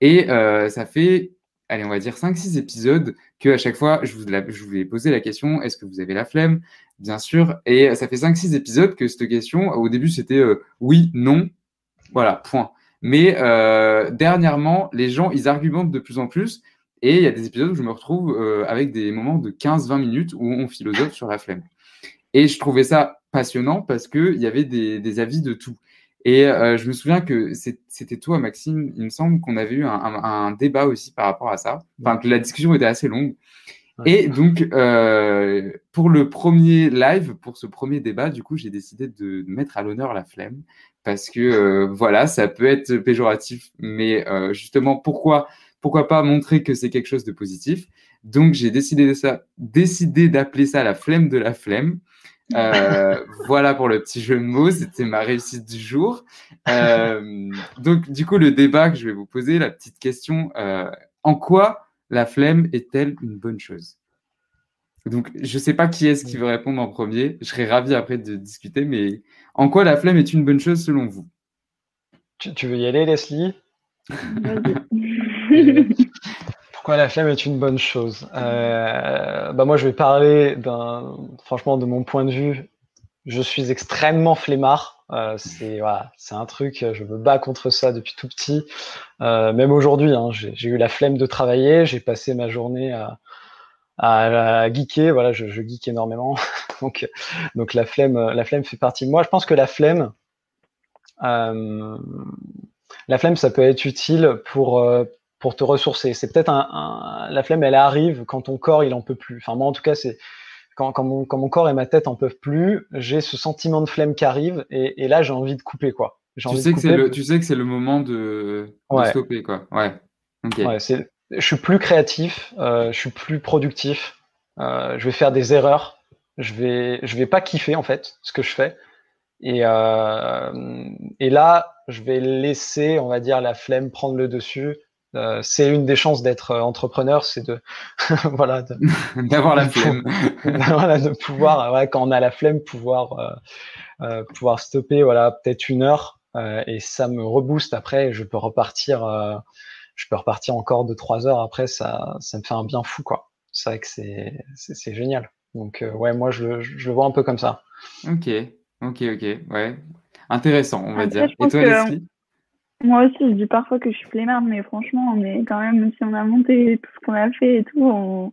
et ça fait allez, on va dire 5-6 épisodes que à chaque fois, je vous, je vous ai posé la question est-ce que vous avez la flemme? Bien sûr. Et ça fait 5-6 épisodes que cette question, au début, c'était euh, oui, non. Voilà, point. Mais dernièrement, les gens, ils argumentent de plus en plus. Et il y a des épisodes où je me retrouve avec des moments de 15-20 minutes où on philosophe sur la flemme. Et je trouvais ça passionnant parce qu'il y avait des, des avis de tout. Et euh, je me souviens que c'était toi, Maxime, il me semble qu'on avait eu un, un, débat aussi par rapport à ça. Enfin, que la discussion était assez longue. Et donc, euh, pour le premier live, pour ce premier débat, du coup, j'ai décidé de mettre à l'honneur la flemme parce que euh, voilà, ça peut être péjoratif, mais justement, pourquoi, pourquoi pas montrer que c'est quelque chose de positif? Donc, j'ai décidé de ça, décidé d'appeler ça la flemme de la flemme. Euh, voilà pour le petit jeu de mots, c'était ma réussite du jour. Euh, donc, du coup, le débat que je vais vous poser, la petite question, euh, en quoi la flemme est-elle une bonne chose? Donc, je ne sais pas qui est-ce qui veut répondre en premier. Je serais ravi après de discuter, mais en quoi la flemme est une bonne chose selon vous? Tu, veux y aller, Leslie? Pourquoi la flemme est une bonne chose euh, bah Moi, je vais parler franchement, de mon point de vue. Je suis extrêmement flemmard. Euh, c'est un truc, je me bats contre ça depuis tout petit. Euh, même aujourd'hui, hein, j'ai eu la flemme de travailler. J'ai passé ma journée à, geeker. Voilà, je, geek énormément. donc, la flemme, la flemme fait partie de moi. Je pense que la flemme, la flemme, ça peut être utile pour pour te ressourcer. C'est peut-être un, la flemme, elle arrive quand ton corps il en peut plus. Enfin moi en tout cas c'est quand, quand, mon, quand mon corps et ma tête en peuvent plus, j'ai ce sentiment de flemme qui arrive et, et là j'ai envie de couper quoi. Tu sais, que c'est le, tu sais que c'est le moment de, de stopper quoi. Ouais. ouais c'est, je suis plus créatif, euh, je suis plus productif, euh, je vais faire des erreurs, je vais, je vais pas kiffer en fait ce que je fais. Et, euh, et là, je vais laisser, on va dire, la flemme prendre le dessus euh, c'est une des chances d'être euh, entrepreneur, c'est de voilà d'avoir la flemme, voilà, de pouvoir ouais, quand on a la flemme pouvoir euh, pouvoir stopper voilà peut-être une heure et ça me rebooste après je peux repartir je peux repartir encore deux trois heures après ça ça me fait un bien fou quoi. C'est vrai que c'est c'est génial. Donc ouais moi je, je, le vois un peu comme ça. Ok. Ok ok. Ouais. Intéressant on va dire. et toi Leslie? Moi aussi, je dis parfois que je suis flemmarde, mais franchement, on est quand même, si on a monté tout ce qu'on a fait et tout, on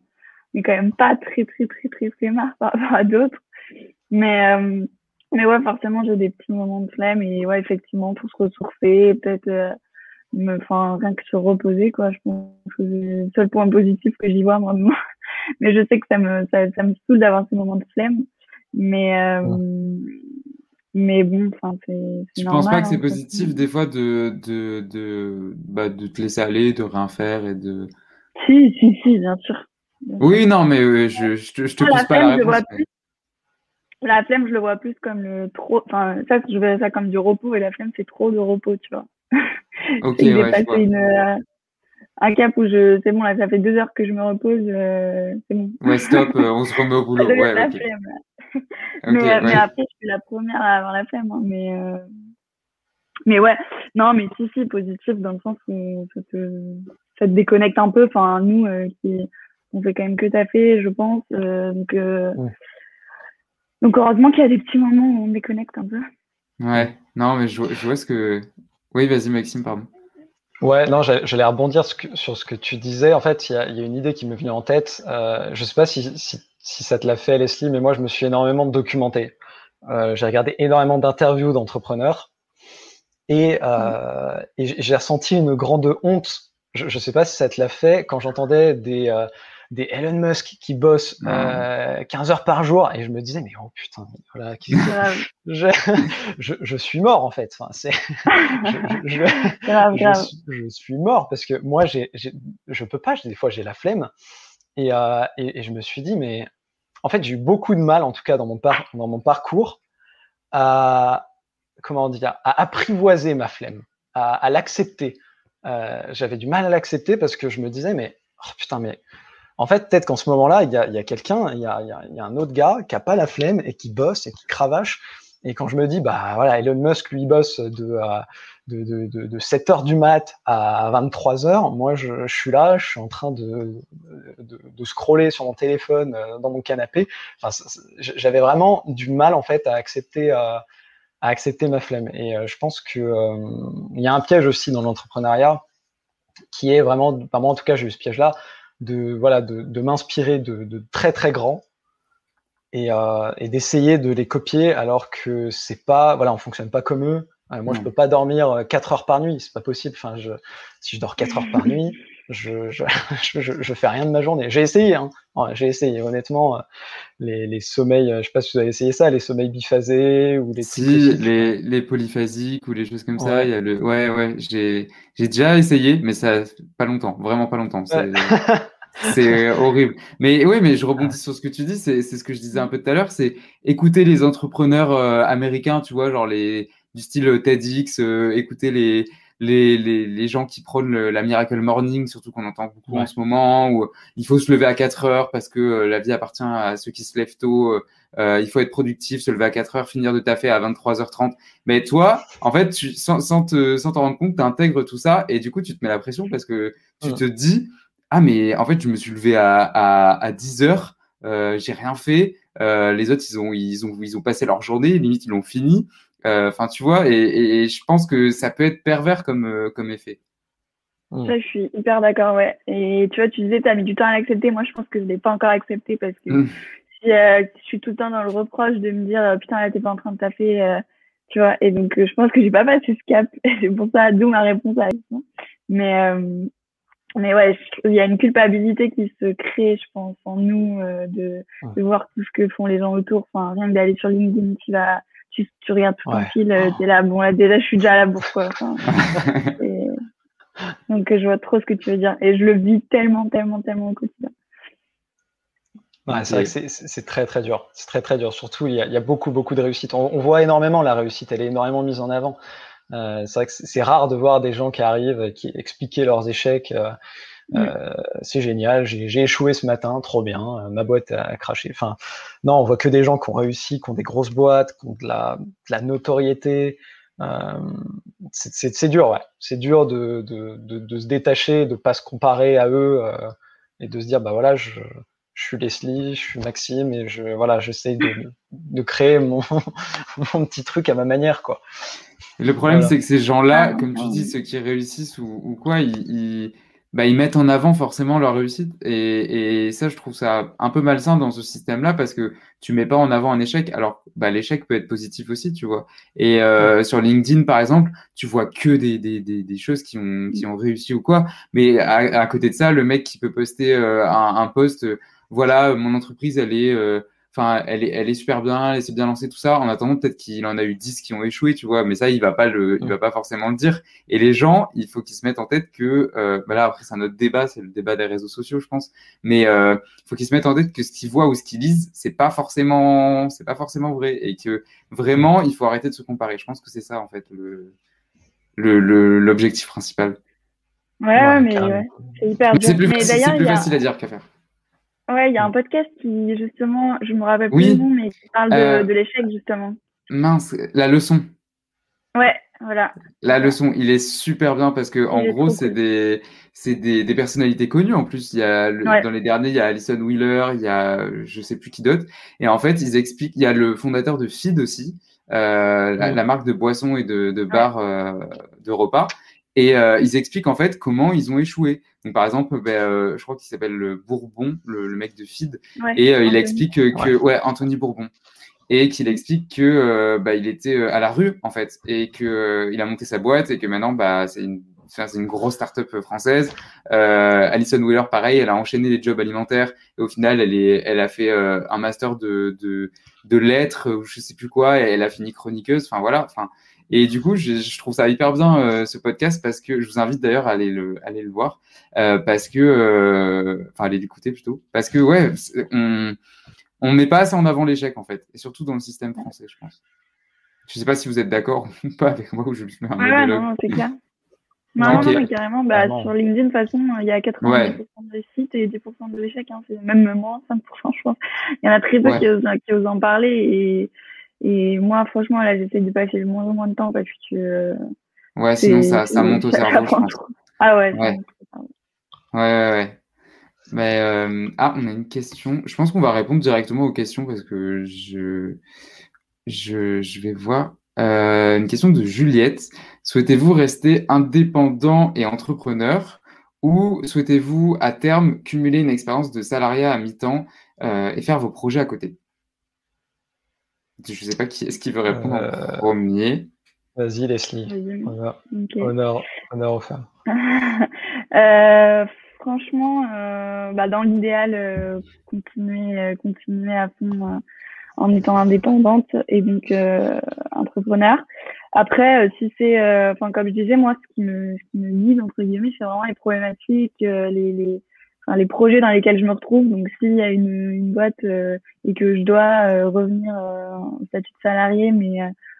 est quand même pas très, très, très, très flemmard par rapport à d'autres. Mais, euh, mais ouais, forcément, j'ai des petits moments de flemme et ouais, effectivement, pour se ressourcer, peut-être, euh, enfin, rien que se reposer, quoi. Je pense que c'est le seul point positif que j'y vois, moi. mais je sais que ça me, ça, ça me saoule d'avoir ces moments de flemme. Mais, euh, mais bon, c'est. Tu penses pas que c'est hein, positif des fois de, de, de, bah, de te laisser aller, de rien faire et de. Si, si, si, bien sûr. oui, non, mais je, je, te, je te pousse pas la réponse. la flemme, je le vois plus comme le trop. Enfin, ça, je verrais ça comme du repos et la flemme, c'est trop de repos, tu vois. Ok, ouais, je vois. une, un cap où je. C'est bon, là, ça fait deux heures que je me repose, euh, c'est bon. Ouais, stop, euh, on se remet au boulot. Ouais, la flemme, mais, euh, mais après, je suis la première à avoir la flemme. hein, mais, euh, mais ouais, non, mais si, si, positif dans le sens où ça te, ça te déconnecte un peu. Enfin, nous, euh, qui, on fait quand même que taffer, je pense. donc, Ouais. donc, heureusement qu'il y a des petits moments où on déconnecte un peu. Ouais, non, mais je je vois ce que. Oui, vas-y, Maxime, pardon. Ouais, non, j'allais rebondir sur ce que tu disais. En fait, il y a, il y a une idée qui me vient en tête. Euh, je sais pas si, si, si ça te l'a fait, Leslie, mais moi, je me suis énormément documenté. Euh, j'ai regardé énormément d'interviews d'entrepreneurs et, euh, et j'ai ressenti une grande honte. Je, je sais pas si ça te l'a fait quand j'entendais des, des Elon Musk qui bossent euh, 15 heures par jour et je me disais mais oh putain, voilà, je, je, je suis mort en fait. Enfin, c'est, je, je- je- grave, je, grave. suis, je suis mort parce que moi, j'ai, j'ai- je peux pas. Des fois, j'ai la flemme et, euh, et, et je me suis dit, mais en fait, j'ai eu beaucoup de mal, en tout cas dans mon, par, dans mon parcours, à comment dire, à apprivoiser ma flemme, à, à l'accepter. Euh, j'avais du mal à l'accepter parce que je me disais, mais oh, putain, mais en fait, peut-être qu'en ce moment-là, il y a, quelqu'un, il y a, un autre gars qui a pas la flemme et qui bosse et qui cravache. Et quand je me dis, bah voilà, Elon Musk, lui, bosse de, euh, de, de, de, de 7 heures du mat à 23 heures, moi, je, suis là, je suis en train de, scroller sur mon téléphone euh, dans mon canapé. Enfin, j'avais vraiment du mal, en fait, à accepter, euh, ma flemme. Et euh, je pense que euh, il y a un piège aussi dans l'entrepreneuriat qui est vraiment, enfin, moi en tout cas, j'ai eu ce piège-là de voilà de, de m'inspirer de, de très très grands et, euh, et d'essayer de les copier alors que c'est pas voilà on fonctionne pas comme eux Euh, moi je Non. peux pas dormir 4 heures par nuit c'est pas possible enfin je si je dors 4 heures par nuit je je, je, je, je fais rien de ma journée. J'ai essayé hein. J'ai essayé. Honnêtement euh, les, les sommeils euh, je sais pas si vous avez essayé ça les sommeils biphasés ou les Si, les, les polyphasiques ou les choses comme ça, il y a le. Ouais, ouais, j'ai déjà essayé, mais ça pas longtemps, vraiment pas longtemps. C'est Ouais. c'est horrible. Mais oui, mais je rebondis sur ce que tu dis, c'est ce que je disais un peu tout à l'heure, c'est écouter les entrepreneurs euh, américains, tu vois, genre les du style TEDx, euh, écouter les les, les, les gens qui prônent le- la miracle morning, surtout qu'on entend beaucoup en ce moment, où il faut se lever à 4 heures parce que euh, la vie appartient à ceux qui se lèvent tôt. euh, euh, il faut être productif, se lever à 4 heures, finir de taffer à 23h30. Mais toi, en fait, tu, sans, sans te sans t'en rendre compte, tu intègres tout ça et du coup, tu te mets la pression parce que tu te dis Ah, mais en fait, je me suis levé à, à, à 10 heures, euh, j'ai rien fait. Euh, les autres, ils ont, ils, ont, ils ont passé leur journée, limite, ils l'ont fini. Euh, Enfin, tu vois, et, et, et je pense que ça peut être pervers comme, euh, comme effet. Mm. Ça, je suis hyper d'accord, ouais. Et tu vois, tu disais, t'as mis du temps à l'accepter. Moi, je pense que je l'ai pas encore accepté parce que Mm. si, euh, je suis tout le temps dans le reproche de me dire, putain, là, t'es pas en train de euh, tu vois. Et donc, je pense que j'ai pas passé ce cap. C'est pour ça, d'où ma réponse à la question. Mais, euh, mais ouais, il y a une culpabilité qui se crée, je pense, en nous, euh, de, de voir tout ce que font les gens autour. Enfin, rien que d'aller sur LinkedIn, tu vas, tu, tu regardes tout ton Ouais. fil, euh, t'es là, bon, là, déjà, je suis déjà à la bourre, quoi. Enfin, et- donc, je vois trop ce que tu veux dire. Et je le vis tellement, tellement, tellement au quotidien. Ouais, c'est vrai que c'est- très très dur. C'est très très dur. Surtout, il y a, il y a beaucoup beaucoup de réussite. On, on voit énormément la réussite. Elle est énormément mise en avant. Euh, c'est vrai que c'est c'est rare de voir des gens qui arrivent, et qui expliquent leurs échecs. Euh, euh, c'est génial. J'ai échoué ce matin, trop bien. euh, ma boîte a craché. Enfin, non, on voit que des gens qui ont réussi, qui ont des grosses boîtes, qui ont de la, de la notoriété. Euh, c'est- dur, ouais. C'est dur de, de, de, de se détacher, de pas se comparer à eux euh, et de se dire, bah voilà, je, je suis Leslie, je suis Maxime et je voilà, j'essaye de, de créer mon, mon petit truc à ma manière, quoi. Et le problème, Voilà. c'est que ces gens-là, Ah, comme tu dis, ceux qui réussissent ou, ou quoi, ils, ils, bah, ils mettent en avant forcément leur réussite. Et, et ça, je trouve ça un peu malsain dans ce système-là parce que tu mets pas en avant un échec. Alors, bah, l'échec peut être positif aussi, tu vois. Et euh, sur LinkedIn, par exemple, tu vois que des, des, des, des choses qui ont, qui ont réussi ou quoi. Mais à, à côté de ça, le mec qui peut poster euh, un, un post, euh, voilà, mon entreprise, elle est, euh, enfin, elle est, elle est super bien, elle s'est bien lancée, tout ça. En attendant, peut-être qu'il en a eu 10 qui ont échoué, tu vois. Mais ça, il va pas le, il va pas forcément le dire. Et les gens, il faut qu'ils se mettent en tête que, euh, bah là, après, c'est un autre débat, c'est le débat des réseaux sociaux, je pense. Mais euh, il faut qu'ils se mettent en tête que ce qu'ils voient ou ce qu'ils lisent, c'est pas forcément, c'est pas forcément vrai, et que vraiment, il faut arrêter de se comparer. Je pense que c'est ça, en fait, le, le, l'objectif principal. Ouais, mais ouais, c'est hyper C'est plus, facile à dire qu'à faire. Ouais, il y a un mm. podcast qui, justement, je me rappelle plus nom, mais qui parle de, euh, de l'échec, justement. Mince, la leçon. Ouais, voilà. La leçon, il est super bien parce que, en gros, c'est des, c'est des, des, personnalités connues. En plus, il y a dans les derniers, il y a Alison Wheeler, il y a je sais plus qui d'autre. Et en fait, ils expliquent. Il y a le fondateur de Feed aussi, euh, la, mm. marque de boissons et de, de bars euh, de repas. Et euh, ils expliquent en fait comment ils ont échoué. Donc, par exemple, ben, euh, je crois qu'il s'appelle le Bourbon, le, le, mec de Feed, et euh, il explique que, ouais. Anthony Bourbon, et qu'il explique que bah, il était à la rue en fait, et que il a monté sa boîte et que maintenant bah, c'est une c'est une grosse start-up française. Euh, Alison Wheeler, pareil, elle a enchaîné les jobs alimentaires et au final, elle, est, elle a fait euh, un master de, de, de lettres ou je sais plus quoi et elle a fini chroniqueuse. Enfin voilà. Enfin, et du coup, je, je, trouve ça hyper bien euh, ce podcast parce que je vous invite d'ailleurs à aller le, aller le voir euh, parce que, euh, enfin, aller l'écouter plutôt parce que ouais, on on met pas assez en avant l'échec en fait et surtout dans le système français, je pense. Je sais pas si vous êtes d'accord ou pas avec moi ou je me mets un ouais, non, c'est clair. Non, non, mais carrément, bah, sur LinkedIn, de toute façon, il y a 90% de sites et 10% de l'échec. Hein, c'est même moins 5%, je pense. Il y en a très peu qui, osent, qui osent en parler et et moi, franchement, là, j'essaie de passer le moins en moins de temps parce que. Ouais, sinon ça, ça monte au cerveau, je pense. Ah ouais. Ouais. ouais, ouais, Mais, euh... Ah, on a une question. Je pense qu'on va répondre directement aux questions parce que je, je, je vais voir. Euh, une question de Juliette. Souhaitez-vous rester indépendant et entrepreneur ou souhaitez-vous à terme cumuler une expérience de salariat à mi-temps euh, et faire vos projets à côté? Je ne sais pas qui est-ce qui veut répondre en euh, premier. Vas-y, Leslie. Honneur, honneur, honneur, aux femmes. euh, franchement, euh, bah, dans l'idéal, euh, continuer, euh, continuer à fond en étant indépendante et donc entrepreneur. Après, si c'est, enfin comme je disais, moi, ce qui me, ce qui me guide entre guillemets, c'est vraiment les problématiques, les, les les projets dans lesquels je me retrouve. Donc, s'il y a une, une boîte euh, et que je dois euh, revenir euh, en statut de salarié, mais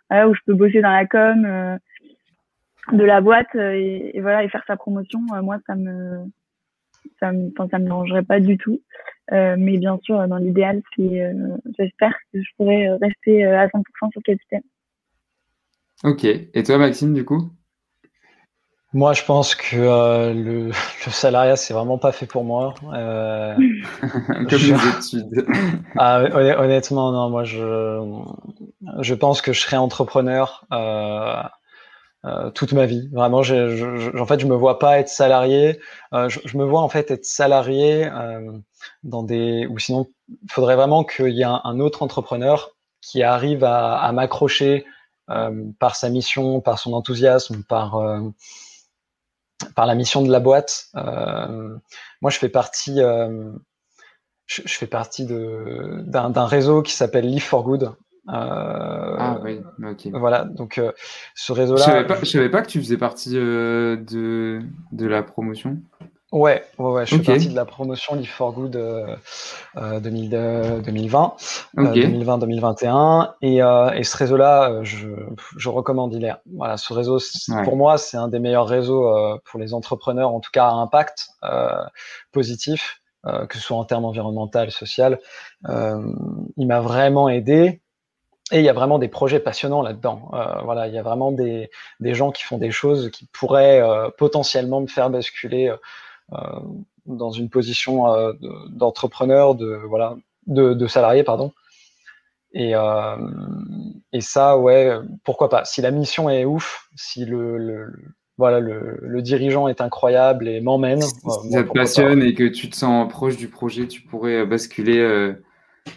voilà, où je peux bosser dans la com de la boîte et, voilà et faire sa promotion, moi, ça me ça me, ça me dérangerait pas du tout. mais bien sûr, dans l'idéal, c'est, j'espère que je pourrais rester à 100% sur Capitaine. Ok. Et toi, Maxime, du coup? Moi, je pense que euh, le, le, salariat, c'est vraiment pas fait pour moi. Euh, Comme les études. ah, honnêtement, non. Moi, je, je pense que je serai entrepreneur euh, euh toute ma vie. Vraiment, je, je, en fait, je me vois pas être salarié. Je, je, me vois en fait être salarié dans des, ou sinon, il faudrait vraiment qu'il y ait un, un, autre entrepreneur qui arrive à, à m'accrocher par sa mission, par son enthousiasme, par par la mission de la boîte. Euh, moi, je fais partie, euh, je, fais partie d'un réseau qui s'appelle Live for Good. Euh, ah oui, ok. Voilà, donc ce réseau-là. Je savais pas, savais pas que tu faisais partie de, de la promotion. Ouais, ouais, ouais, je fais partie de la promotion Live for Good euh, 2020, 2020-2021, et, euh, et ce réseau-là, euh, je, je recommande Hilaire. Voilà, ce réseau, pour moi, c'est un des meilleurs réseaux euh, pour les entrepreneurs, en tout cas à impact euh, positif, que ce soit en termes environnemental, social. il m'a vraiment aidé. Et il y a vraiment des projets passionnants là-dedans. voilà, il y a vraiment des, des gens qui font des choses qui pourraient potentiellement me faire basculer euh, dans une position euh, d'entrepreneur, de, voilà, de, de salarié, pardon. Et, euh, et ça, ouais, pourquoi pas. Si la mission est ouf, si le, le voilà, le, le, dirigeant est incroyable et m'emmène. Si ça te passionne et que tu te sens proche du projet, tu pourrais basculer euh,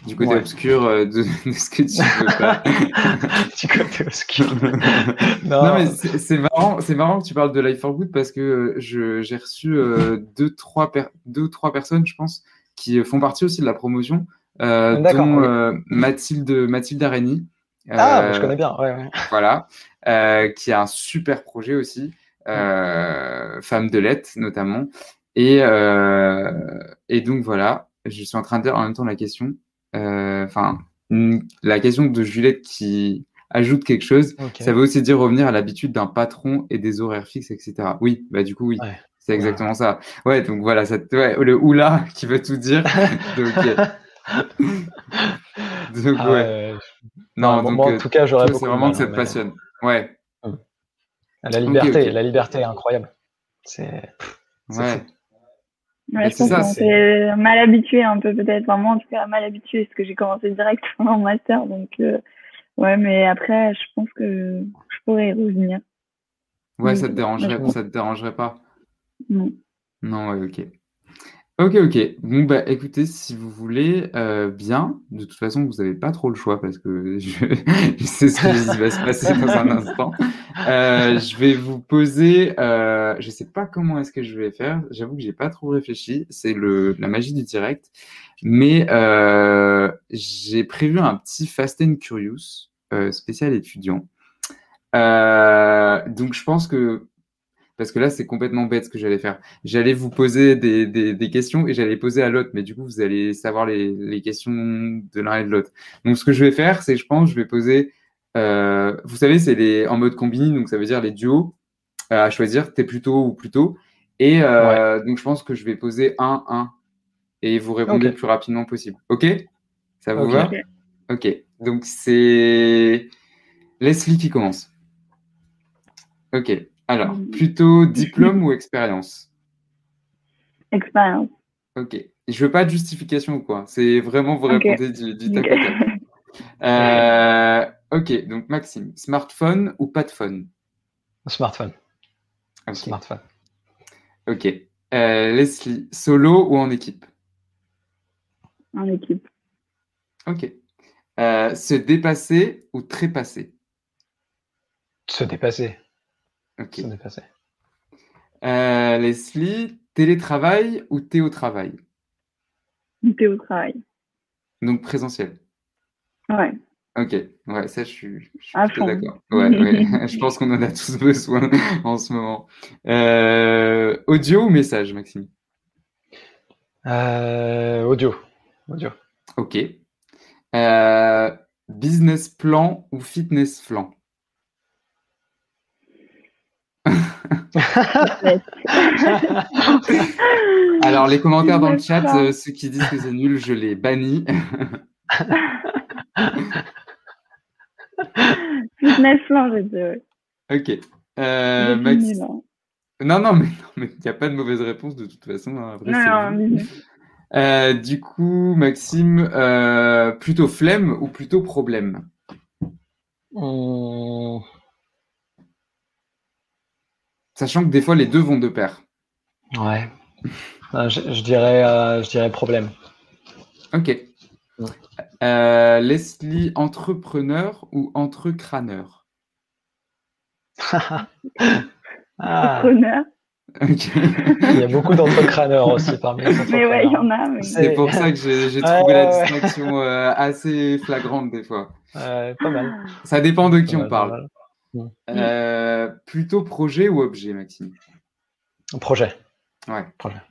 du côté obscur euh, de, ce que tu veux pas. du côté obscur. non. mais c'est marrant, c'est marrant que tu parles de Life for Good parce que euh, j'ai reçu euh, deux, trois deux, trois personnes, je pense, qui font partie aussi de la promotion. dont Mathilde, Mathilde Areni. ah, je connais bien, ouais, Voilà, qui a un super projet aussi, Femme de lettres notamment. Et, et donc voilà, je suis en train de dire en même temps la question. Enfin, la question de Juliette qui ajoute quelque chose, ça veut aussi dire revenir à l'habitude d'un patron et des horaires fixes, etc. Oui, bah du coup, oui. C'est exactement ça. Ouais, donc voilà, ça, ouais, le oula qui veut tout dire. donc, donc ah, ouais. Non, donc, en euh, tout cas, j'aurais C'est vraiment que ça te passionne. Ouais. La liberté, la liberté est incroyable. C'est. Ouais. Ouais, je pense qu'on s'est mal habitué un peu peut-être. Enfin, moi en tout cas mal habitué parce que j'ai commencé directement en master. Donc euh, ouais, mais après je pense que je pourrais y revenir. Ouais, ça te dérangerait, ça te dérangerait pas? Non. Non, ouais, ok. Ok, ok. Bon, bah écoutez, si vous voulez euh, bien, de toute façon, vous n'avez pas trop le choix parce que je, sais ce qui va se passer dans un instant. Euh, je vais vous poser, euh, je sais pas comment est-ce que je vais faire, j'avoue que j'ai pas trop réfléchi, c'est le la magie du direct, mais euh, j'ai prévu un petit Fast and Curious euh, spécial étudiant. donc je pense que parce que là, c'est complètement bête ce que j'allais faire. J'allais vous poser des, des, des questions et j'allais poser à l'autre, mais du coup, vous allez savoir les, les questions de l'un et de l'autre. Donc, ce que je vais faire, c'est, je pense, je vais poser, euh, vous savez, c'est les en mode combini, donc ça veut dire les duos euh, à choisir, t'es plutôt ou plutôt. Et euh, donc, je pense que je vais poser un, un, et vous répondez le plus rapidement possible. OK? Ça vous va? OK. Donc, c'est Leslie qui commence. OK. Alors, mm. plutôt diplôme ou expérience? Expérience. Ok. Je veux pas de justification ou quoi. C'est vraiment vous répondez du, du tac euh, ok, donc Maxime, smartphone ou pas de phone? Smartphone. Smartphone. Ok. Euh, Leslie, solo ou en équipe? En équipe. Ok. Euh, se dépasser ou trépasser? Se dépasser. Ok. Euh, Leslie, télétravail ou théotravail? Théotravail. Donc présentiel. Ouais. Ok, ouais, ça je suis, je suis d'accord. Ouais, ouais. je pense qu'on en a tous besoin en ce moment. Euh, audio ou message, Maxime? Euh, Audio. Audio. Ok. business plan ou fitness plan? Alors, les commentaires dans le chat, euh, ceux qui disent que c'est nul, je les bannis. Fitness plan, je dis, Ok. Euh, Non, non, mais il n'y a pas de mauvaise réponse de toute façon. Hein. euh, du coup, Maxime, euh, plutôt flemme ou plutôt problème? Oh. Sachant que des fois, les deux vont de pair. Ouais. Euh, je, dirais, euh, je dirais problème. Ok. Euh, Leslie, entrepreneur ou entrecrâneur? Ah. Entrepreneur. Il y a beaucoup d'entrecrâneurs aussi parmi les Mais ouais, il y en a. C'est pour ça que j'ai trouvé la distinction assez flagrante des fois. pas mal. Ça dépend de qui on parle. Euh, plutôt projet ou objet, Maxime? Projet. Ouais. Projet.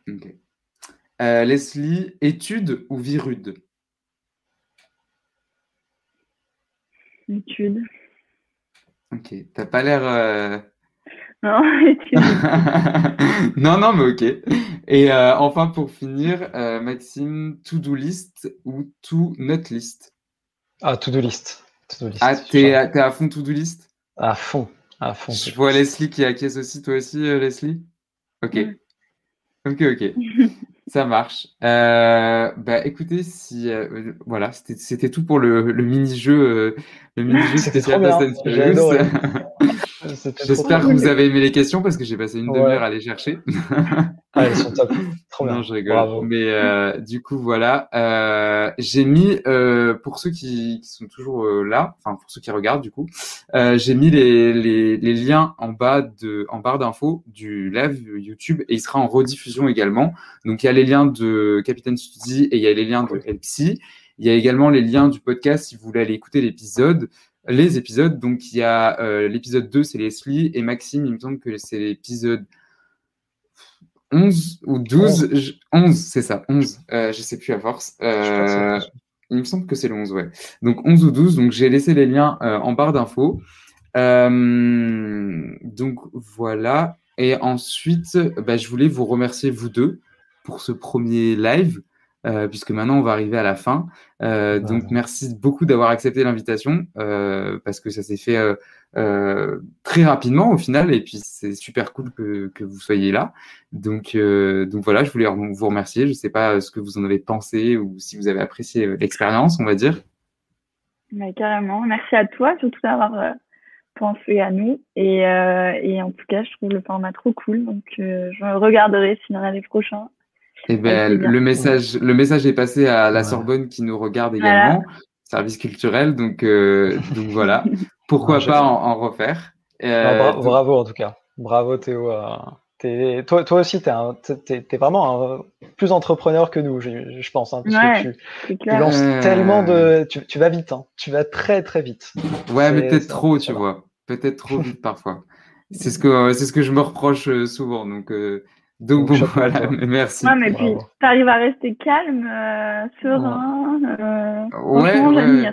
Euh, Leslie, étude ou virude Étude. Ok. T'as pas l'air. Euh, non, étude. non, non, mais ok. Et enfin, pour finir, Maxime, to-do list ou to-not list? Ah, to-do list. To list. Ah, t'es à fond to-do list? À fond, à fond. Je vois Leslie qui acquiesce aussi, toi aussi, euh, Leslie? Ok. Ok, ok. Ça marche. Euh, bah, écoutez, si euh, voilà, c'était tout pour le, le mini-jeu, le mini-jeu spécial J'espère que vous avez aimé les questions parce que j'ai passé une demi-heure à les chercher. ah, elles sont top. Trop bien. Non, je rigole. Mais euh, du coup, voilà. Euh, j'ai mis, euh, pour ceux qui, qui sont toujours euh, là, enfin pour ceux qui regardent du coup, euh, j'ai mis les, les, les, liens en bas de, en barre d'infos du live YouTube et il sera en rediffusion également. Donc il y a les liens de Capitaine Study et il y a les liens de LPC. Il y a également les liens du podcast si vous voulez aller écouter l'épisode les épisodes. Donc, il y a euh, l'épisode 2, c'est Leslie, et Maxime, il me semble que c'est l'épisode 11 ou 12. 11, c'est ça, 11. Euh, je sais plus à force. Euh, il me semble que c'est le 11, ouais. Donc, 11 ou 12. Donc, j'ai laissé les liens en barre d'infos. donc, voilà. Et ensuite, bah, je voulais vous remercier, vous deux, pour ce premier live. Euh, puisque maintenant on va arriver à la fin. Euh, donc merci beaucoup d'avoir accepté l'invitation euh, parce que ça s'est fait très rapidement au final et puis c'est super cool que, que, vous soyez là. Donc, donc voilà, je voulais vous remercier. Je ne sais pas ce que vous en avez pensé ou si vous avez apprécié l'expérience, on va dire. Mais carrément. Merci à toi surtout d'avoir pensé à nous et, et, en tout cas je trouve le format trop cool donc je regarderai s'il y en a les prochains eh ben, le message, le message est passé à la Sorbonne qui nous regarde également, service culturel. Donc, euh, donc voilà. Pourquoi pas en, refaire? Euh, bravo, en tout cas. Bravo Théo. Euh, toi, toi aussi, tu es, vraiment plus entrepreneur que nous, je, pense. Hein, parce que tu, lances tellement de. Tu, vas vite, hein. tu vas très très vite. Ouais, mais peut-être trop, tu vois. Peut-être trop vite parfois. C'est ce que c'est ce que je me reproche souvent. Donc donc, voilà, merci. mais puis tu arrives à rester calme, euh, serein. Euh, ouais, ouais.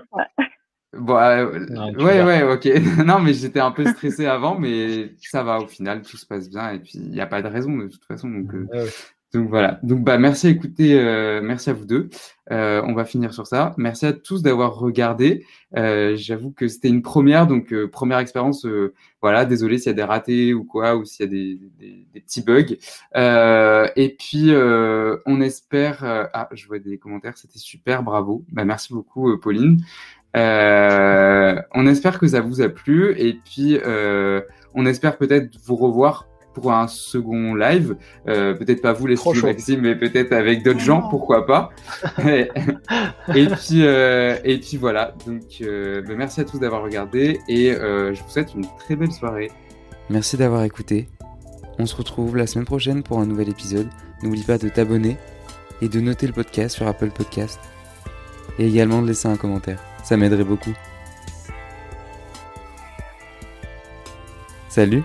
Bon, euh, ouais, ouais, ok. non, mais j'étais un peu stressé avant, mais ça va au final, tout se passe bien et puis il n'y a pas de raison de toute façon. Donc, donc voilà. Donc bah merci à écouter, euh, merci à vous deux. Euh, on va finir sur ça. Merci à tous d'avoir regardé. Euh, J'avoue que c'était une première, donc première expérience. Voilà, désolé s'il y a des ratés ou quoi, ou s'il y a des, des, des, petits bugs. et puis on espère. ah, je vois des commentaires. C'était super, bravo. Bah merci beaucoup, Pauline. on espère que ça vous a plu et puis on espère peut-être vous revoir pour un second live. Euh, peut-être pas vous, les Maxime, mais peut-être avec d'autres gens, pourquoi pas. et, puis, euh, et puis voilà. Donc, euh, bah, merci à tous d'avoir regardé et je vous souhaite une très belle soirée. Merci d'avoir écouté. On se retrouve la semaine prochaine pour un nouvel épisode. N'oublie pas de t'abonner et de noter le podcast sur Apple Podcast. Et également de laisser un commentaire. Ça m'aiderait beaucoup. Salut